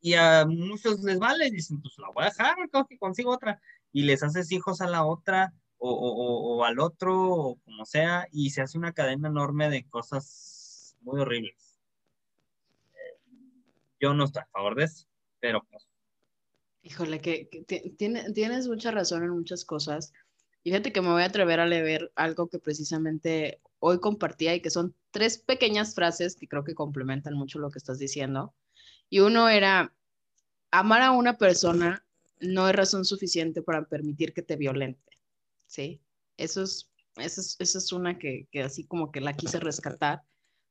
Y a muchos les vale, dicen, pues la voy a dejar, que consigo otra. Y les haces hijos a la otra o, o, o, al otro, o como sea, y se hace una cadena enorme de cosas muy horribles. yo no estoy a favor de eso, pero pues. Híjole, que, tienes mucha razón en muchas cosas. Fíjate que me voy a atrever a leer algo que precisamente hoy compartía y que son tres pequeñas frases que creo que complementan mucho lo que estás diciendo. Y uno era, amar a una persona no es razón suficiente para permitir que te violente. ¿Sí? Eso es, eso es, una que, que, así como que la quise rescatar,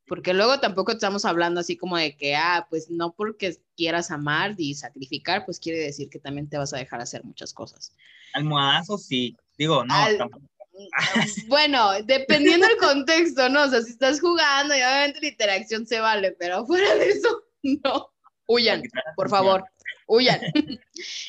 porque luego tampoco estamos hablando así como de que, ah, pues no porque quieras amar y sacrificar, pues quiere decir que también te vas a dejar hacer muchas cosas. Almohadazo, sí, digo, no, tampoco. (laughs) Bueno, dependiendo del contexto, ¿no? O sea, si estás jugando y obviamente la interacción se vale, pero fuera de eso, (laughs) no. Huyan, por favor, huyan. (laughs)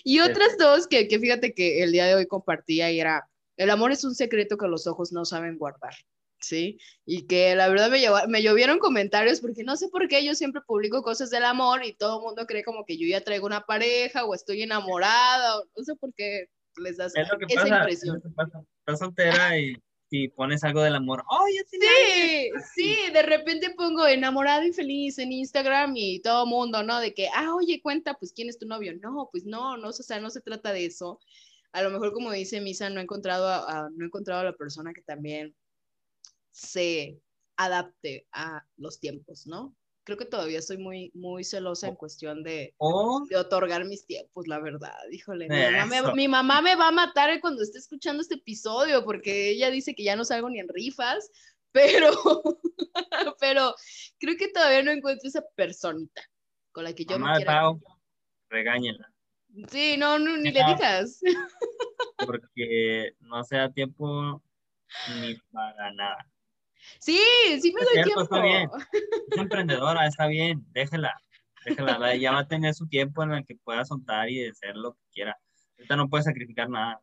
y otras dos que, que fíjate que el día de hoy compartía y era, el amor es un secreto que los ojos no saben guardar. ¿sí? Y que la verdad me, me llovieron comentarios porque no sé por qué yo siempre publico cosas del amor y todo el mundo cree como que yo ya traigo una pareja o estoy enamorada, o no sé por qué les das esa impresión. Estás soltera y, y, pones algo del amor. ¡Oh, sí, sí, de repente pongo enamorado y feliz en Instagram y todo el mundo, ¿no? De que, ah, oye, cuenta, pues, ¿quién es tu novio? No, pues no, no, o sea, no se trata de eso a lo mejor como dice Misa, no he encontrado a, no he encontrado a la persona que también se adapte a los tiempos, ¿no? Creo que todavía estoy muy, muy celosa en cuestión de, de otorgar mis tiempos, la verdad. Híjole, mi mamá, me, va a matar cuando esté escuchando este episodio porque ella dice que ya no salgo ni en rifas, (laughs) pero, pero creo que todavía no encuentro esa personita con la que yo me quiera. regáñela. Sí, no, no ni le digas. (laughs) Porque no se da tiempo ni para nada. Sí, sí me doy tiempo. Está bien. (laughs) Es emprendedora, está bien, déjela. Déjela, ya va a tener su tiempo en el que pueda soltar y hacer lo que quiera. Ahorita no puede sacrificar nada.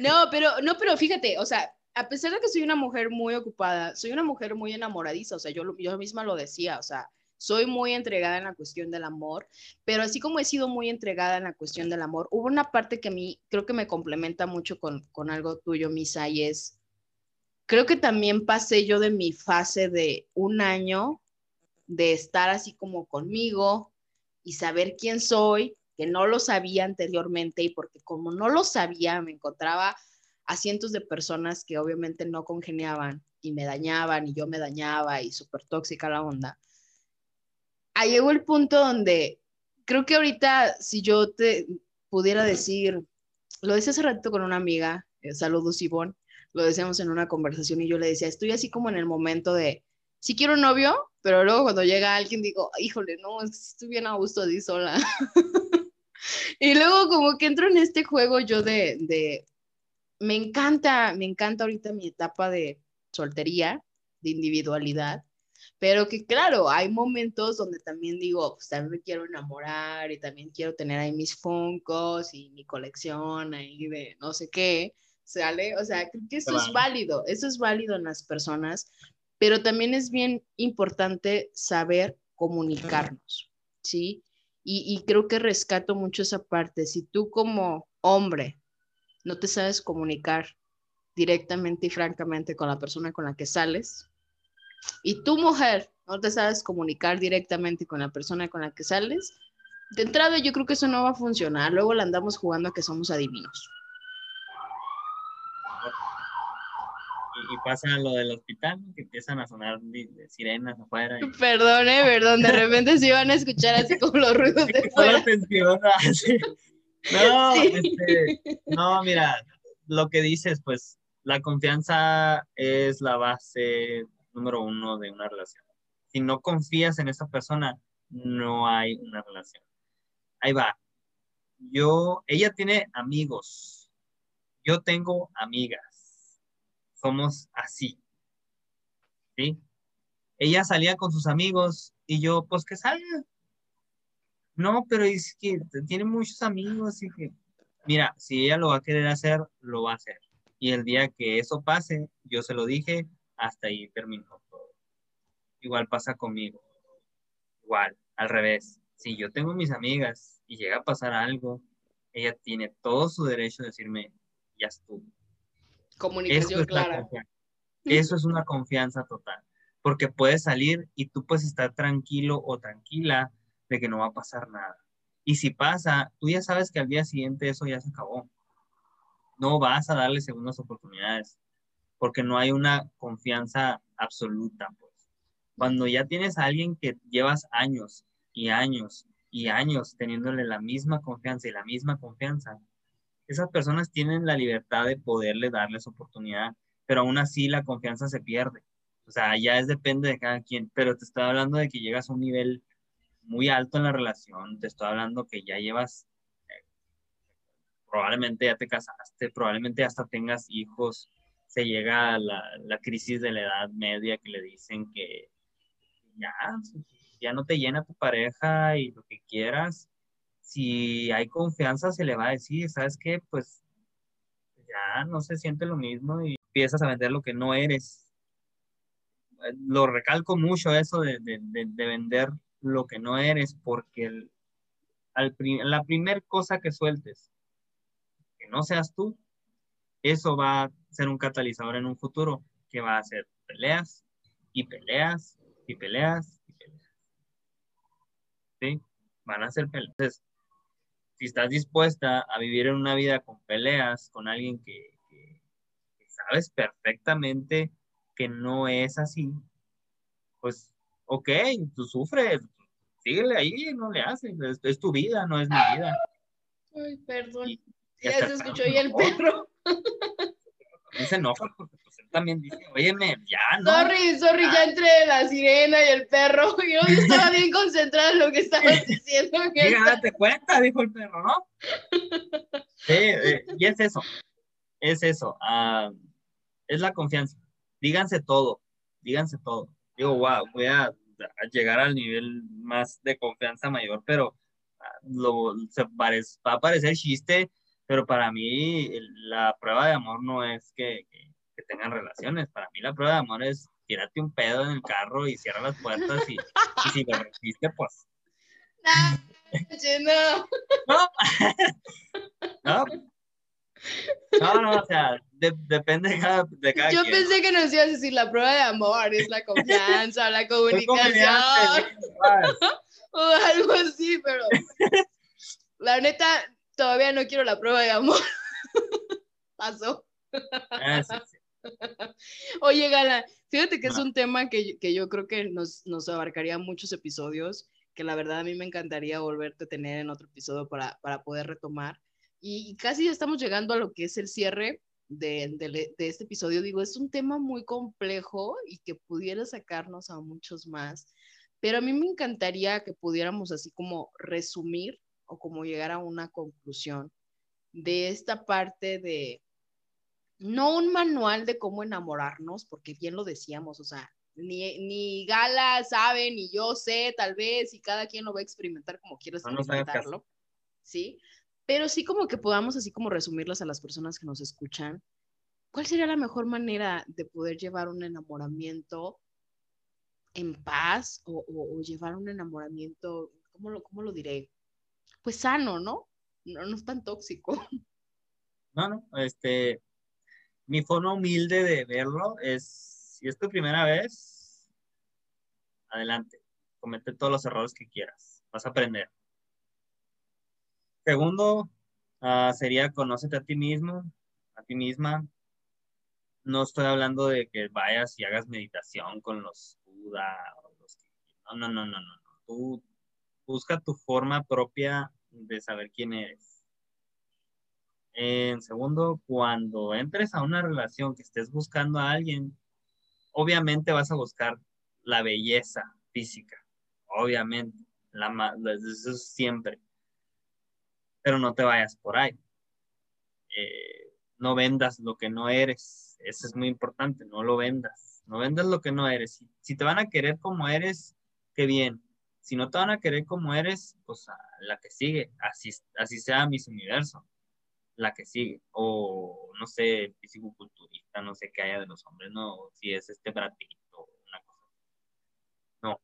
No, pero, no, pero fíjate, o sea, a pesar de que soy una mujer muy ocupada, soy una mujer muy enamoradiza, o sea, yo, yo misma lo decía, o sea, soy muy entregada en la cuestión del amor, pero así como he sido muy entregada en la cuestión del amor, hubo una parte que a mí creo que me complementa mucho con, con algo tuyo, Misa, y es, creo que también pasé yo de mi fase de un año de estar así como conmigo y saber quién soy, que no lo sabía anteriormente y porque como no lo sabía, me encontraba a cientos de personas que obviamente no congeniaban y me dañaban y yo me dañaba y súper tóxica la onda ahí llegó el punto donde creo que ahorita si yo te pudiera decir, lo decía hace rato con una amiga, eh, saludos Ivonne, lo decíamos en una conversación y yo le decía, estoy así como en el momento de, sí quiero un novio, pero luego cuando llega alguien digo, híjole, no, estoy bien a gusto así sola. (laughs) y luego como que entro en este juego yo de, de, me encanta, me encanta ahorita mi etapa de soltería, de individualidad, pero que claro, hay momentos donde también digo, pues también me quiero enamorar y también quiero tener ahí mis funcos y mi colección ahí de no sé qué, ¿sale? O sea, creo que eso es válido, eso es válido en las personas, pero también es bien importante saber comunicarnos, ¿sí? Y, y creo que rescato mucho esa parte. Si tú como hombre no te sabes comunicar directamente y francamente con la persona con la que sales, y tu mujer no te sabes comunicar directamente con la persona con la que sales, de entrada yo creo que eso no va a funcionar. Luego le andamos jugando a que somos adivinos. Y, pasa lo del hospital, que empiezan a sonar sirenas afuera. Perdón, eh, perdón, de repente se iban a escuchar así como los ruidos de fuera. No, (laughs) este, no, mira, lo que dices, pues la confianza es la base número uno de una relación. Si no confías en esa persona, no hay una relación. ahí va. Yo, ella tiene amigos. Yo tengo amigas. Somos así. ¿Sí? Ella salía con sus amigos y yo, pues que salga. No, pero es que tiene muchos amigos y que, mira, si ella lo va a querer hacer, lo va a hacer. Y el día que eso pase, yo se lo dije, hasta ahí terminó todo. Igual pasa conmigo. Igual, al revés. Si yo tengo mis amigas y llega a pasar algo, ella tiene todo su derecho de decirme, ya estuvo. Comunicación clara. Eso es una confianza total. Porque puedes salir y tú puedes estar tranquilo o tranquila de que no va a pasar nada. Y si pasa, tú ya sabes que al día siguiente eso ya se acabó. No vas a darle segundas oportunidades porque no hay una confianza absoluta. Pues. Cuando ya tienes a alguien que llevas años y años y años teniéndole la misma confianza y la misma confianza, esas personas tienen la libertad de poderle darles oportunidad, pero aún así la confianza se pierde. O sea, ya es depende de cada quien, pero te estoy hablando de que llegas a un nivel muy alto en la relación, te estoy hablando que ya llevas, eh, probablemente ya te casaste, probablemente hasta tengas hijos, se llega a la, crisis de la edad media que le dicen que ya, ya no te llena tu pareja y lo que quieras, si hay confianza se le va a decir, ¿sabes qué? Pues ya no se siente lo mismo y empiezas a vender lo que no eres. Lo recalco mucho eso de, de, de vender lo que no eres, porque al, la primera cosa que sueltes, que no seas tú, eso va ser un catalizador en un futuro que va a ser peleas y peleas y peleas y peleas. ¿Sí? Van a ser peleas. Entonces, si estás dispuesta a vivir en una vida con peleas, con alguien que, que, que sabes perfectamente que no es así, pues ok, tú sufres, síguele ahí, no le haces, es, tu vida, no es mi vida. Ay, perdón. ya se escuchó ahí el perro. (laughs) No se enoja porque pues él también dice, óyeme, ya no. Sorry, sorry, ya entre la sirena y el perro. (laughs) Yo estaba bien concentrada en lo que estabas (laughs) diciendo. Diga, date cuenta, dijo el perro, ¿no? (laughs) Sí, eh, y es eso, es eso, uh, es la confianza. Díganse todo, díganse todo. Digo, wow, voy a llegar al nivel más de confianza mayor, pero ah, lo, se parece, va a parecer chiste, pero para mí la prueba de amor no es que, que, tengan relaciones, para mí la prueba de amor es tirarte un pedo en el carro y cierra las puertas y, y si lo resiste, pues... No, no. (laughs) no. No, no, o sea, depende de cada, de cada Yo quien. pensé que nos ibas a decir la prueba de amor, es la confianza, la (laughs) comunicación, (laughs) o algo así, pero la neta, todavía no quiero la prueba de amor. (laughs) Pasó. Ah, sí, sí. (laughs) Oye, Gala, fíjate que es un tema que, que yo creo que nos, nos abarcaría muchos episodios, que la verdad a mí me encantaría volverte a tener en otro episodio para, para poder retomar. Y casi ya estamos llegando a lo que es el cierre de, de, de, este episodio. Digo, es un tema muy complejo y que pudiera sacarnos a muchos más, pero a mí me encantaría que pudiéramos así como resumir o como llegar a una conclusión de esta parte de, no un manual de cómo enamorarnos, porque bien lo decíamos, o sea, ni, ni Gala sabe, ni yo sé, tal vez, y cada quien lo va a experimentar como quiera experimentarlo, no ¿sí? pero sí como que podamos así como resumirlas a las personas que nos escuchan. ¿Cuál sería la mejor manera de poder llevar un enamoramiento en paz o, o, o llevar un enamoramiento, ¿cómo lo, cómo lo diré? Pues sano, ¿no? ¿no? No es tan tóxico. No, no, este, mi forma humilde de verlo es, si es tu primera vez, adelante, comete todos los errores que quieras, vas a aprender. Segundo, uh, sería conócete a ti mismo, a ti misma. No estoy hablando de que vayas y hagas meditación con los Buda. Los... No, no, no, no, no. Tú busca tu forma propia de saber quién eres. En segundo, cuando entres a una relación que estés buscando a alguien, obviamente vas a buscar la belleza física, obviamente, la, eso siempre pero no te vayas por ahí. Eh, no vendas lo que no eres, eso es muy importante, no lo vendas, no vendas lo que no eres. Si, si te van a querer como eres, qué bien. Si no te van a querer como eres, pues la que sigue, así, así sea mis universo, la que sigue. O no sé, físico-culturista, no sé qué haya de los hombres, no, si es este bratito, una cosa. No.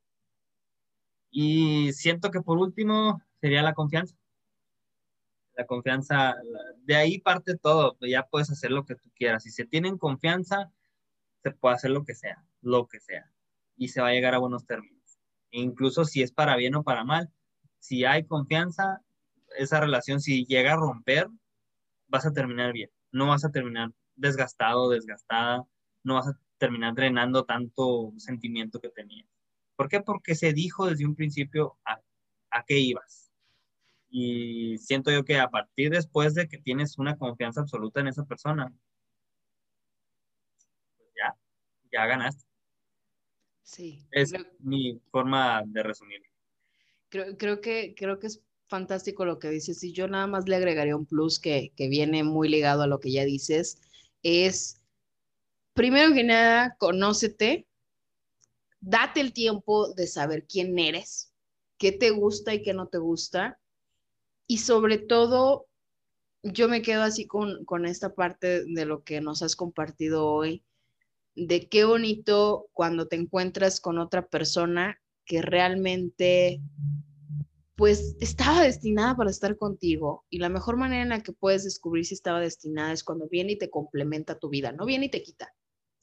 Y siento que por último sería la confianza. La confianza, de ahí parte todo, ya puedes hacer lo que tú quieras. Si se tienen confianza, se puede hacer lo que sea, lo que sea. Y se va a llegar a buenos términos incluso si es para bien o para mal, si hay confianza, esa relación, si llega a romper, vas a terminar bien, no vas a terminar desgastado, desgastada, no vas a terminar drenando tanto sentimiento que tenías. ¿Por qué? Porque se dijo desde un principio a, a qué ibas. Y siento yo que a partir después de que tienes una confianza absoluta en esa persona, pues ya, ya ganaste. Sí. Es mi forma de resumir. Creo, creo, que, creo que es fantástico lo que dices y yo nada más le agregaría un plus que, que viene muy ligado a lo que ya dices, es, primero que nada, conócete, date el tiempo de saber quién eres, qué te gusta y qué no te gusta, y sobre todo, yo me quedo así con, con esta parte de lo que nos has compartido hoy, de qué bonito cuando te encuentras con otra persona que realmente pues estaba destinada para estar contigo y la mejor manera en la que puedes descubrir si estaba destinada es cuando viene y te complementa tu vida, no viene y te quita,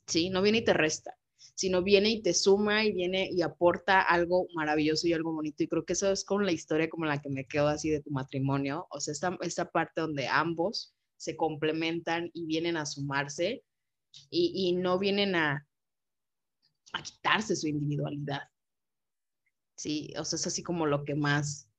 ¿sí? No viene y te resta, sino viene y te suma y viene y aporta algo maravilloso y algo bonito. Y creo que eso es con la historia como la que me quedo así de tu matrimonio, o sea, esta, esta parte donde ambos se complementan y vienen a sumarse y, no vienen a, a quitarse su individualidad. Sí, o sea, es así como lo que más,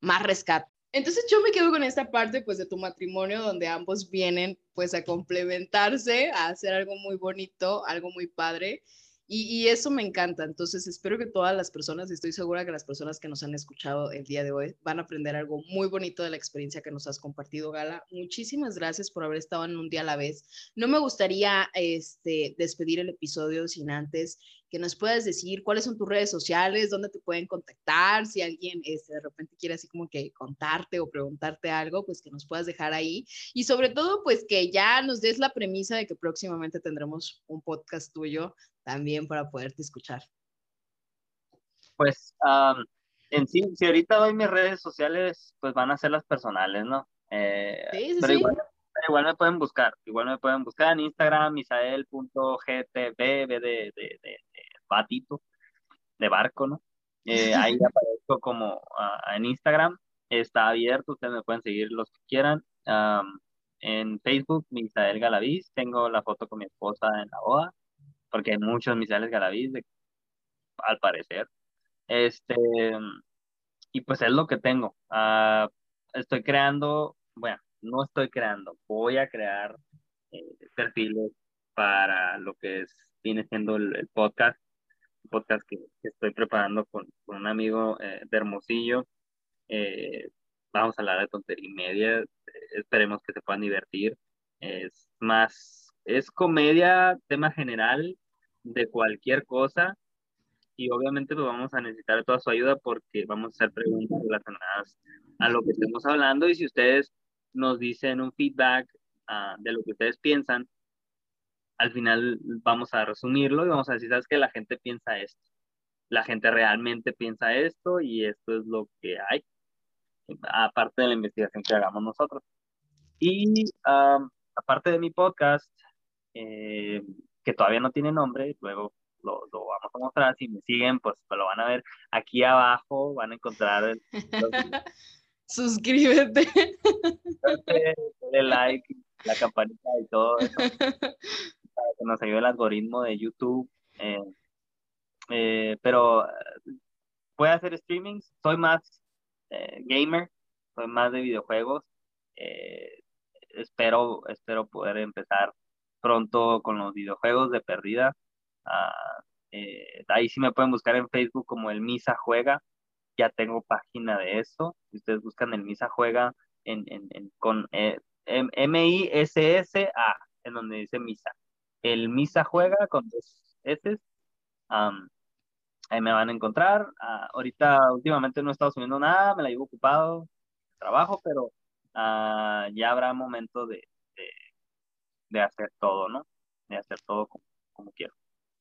más rescata. Entonces yo me quedo con esta parte pues de tu matrimonio donde ambos vienen pues a complementarse, a hacer algo muy bonito, algo muy padre y, eso me encanta. Entonces, espero que todas las personas, estoy segura que las personas que nos han escuchado el día de hoy van a aprender algo muy bonito de la experiencia que nos has compartido, Gala. Muchísimas gracias por haber estado en un día a la vez. No me gustaría este, despedir el episodio sin antes que nos puedas decir cuáles son tus redes sociales, dónde te pueden contactar, si alguien este, de repente quiere así como que contarte o preguntarte algo, pues que nos puedas dejar ahí. Y sobre todo, pues que ya nos des la premisa de que próximamente tendremos un podcast tuyo también para poderte escuchar? Pues en sí, si ahorita doy mis redes sociales, pues van a ser las personales, ¿no? Eh, sí, sí, pero, Igual, igual, me pueden buscar, igual me pueden buscar en Instagram, misael.gtb, de, de, de, de, batito, de barco, ¿no? Eh, (laughs) ahí aparezco como uh, en Instagram, está abierto, ustedes me pueden seguir los que quieran. en Facebook, Misael Galaviz, tengo la foto con mi esposa en la boda porque hay muchos misiles Galaviz, al parecer. Este, y pues es lo que tengo. Ah, estoy creando, bueno, no estoy creando, voy a crear eh, perfiles para lo que es, viene siendo el, podcast, el podcast que, estoy preparando con, con un amigo eh, de Hermosillo. Eh, vamos a hablar de tontería y media, esperemos que se puedan divertir. Es más, es comedia, tema general, de cualquier cosa y obviamente pues vamos a necesitar toda su ayuda porque vamos a hacer preguntas relacionadas a lo que estemos hablando y si ustedes nos dicen un feedback ah, de lo que ustedes piensan, al final vamos a resumirlo y vamos a decir, ¿sabes que La gente piensa esto. La gente realmente piensa esto y esto es lo que hay, aparte de la investigación que hagamos nosotros. Y aparte de mi podcast, eh, que todavía no tiene nombre, luego lo, lo, vamos a mostrar, si me siguen, pues, lo van a ver aquí abajo, van a encontrar el, (laughs) Suscríbete. (laughs) Dale like, la campanita y todo eso, para que nos ayude el algoritmo de YouTube. Eh, eh, pero voy a hacer streamings, soy más eh, gamer, soy más de videojuegos. espero, espero poder empezar pronto con los videojuegos de perdida. Ah, eh, ahí sí me pueden buscar en Facebook como el Misa Juega. Ya tengo página de eso. Si ustedes buscan el Misa Juega, en, en, con eh, M-I-S-S-A, en donde dice Misa. El Misa juega con dos S. ahí me van a encontrar. Ah, ahorita, últimamente no he estado subiendo nada, me la llevo ocupado, trabajo, pero ah, ya habrá momento de, hacer todo, ¿no? De hacer todo como, como quiero.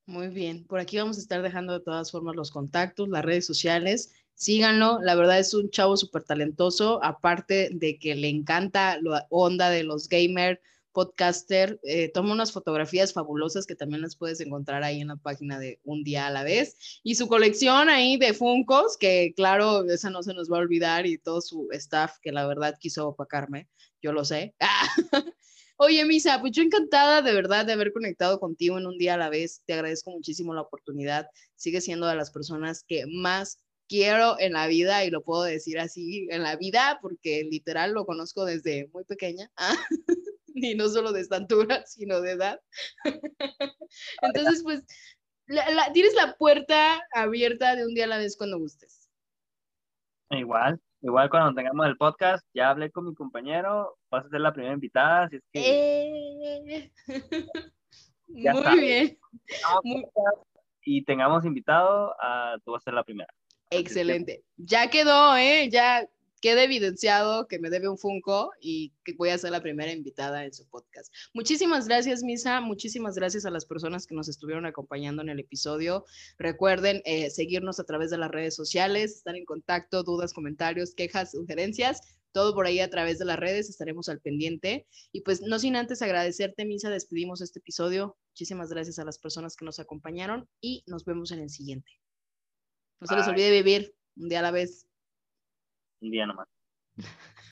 Muy bien, por aquí vamos a estar dejando de todas formas los contactos, las redes sociales. Síganlo, la verdad es un chavo súper talentoso, aparte de que le encanta la onda de los gamer, podcaster, eh, toma unas fotografías fabulosas que también las puedes encontrar ahí en la página de Un Día a la Vez. Y su colección ahí de Funcos, que claro, esa no se nos va a olvidar, y todo su staff, que la verdad quiso opacarme, yo lo sé. (laughs) Oye, Misa, pues yo encantada de verdad de haber conectado contigo en un día a la vez. Te agradezco muchísimo la oportunidad. Sigue siendo de las personas que más quiero en la vida y lo puedo decir así en la vida porque literal lo conozco desde muy pequeña. (laughs) y no solo de estatura, sino de edad. (laughs) Entonces, pues, tienes la puerta abierta de un día a la vez cuando gustes. Igual, igual cuando tengamos el podcast, ya hablé con mi compañero, vas a ser la primera invitada, así es que... Eh. (laughs) Muy bien. Y tengamos invitado, a, tú vas a ser la primera. Excelente. Ya quedó, ¿eh? Ya queda evidenciado que me debe un Funko y que voy a ser la primera invitada en su podcast. Muchísimas gracias, Misa. Muchísimas gracias a las personas que nos estuvieron acompañando en el episodio. Recuerden eh, seguirnos a través de las redes sociales, estar en contacto, dudas, comentarios, quejas, sugerencias. Todo por ahí a través de las redes, estaremos al pendiente. Y pues no sin antes agradecerte, Misa, despedimos este episodio. Muchísimas gracias a las personas que nos acompañaron y nos vemos en el siguiente. No se les olvide vivir un día a la vez un día nomás. (laughs)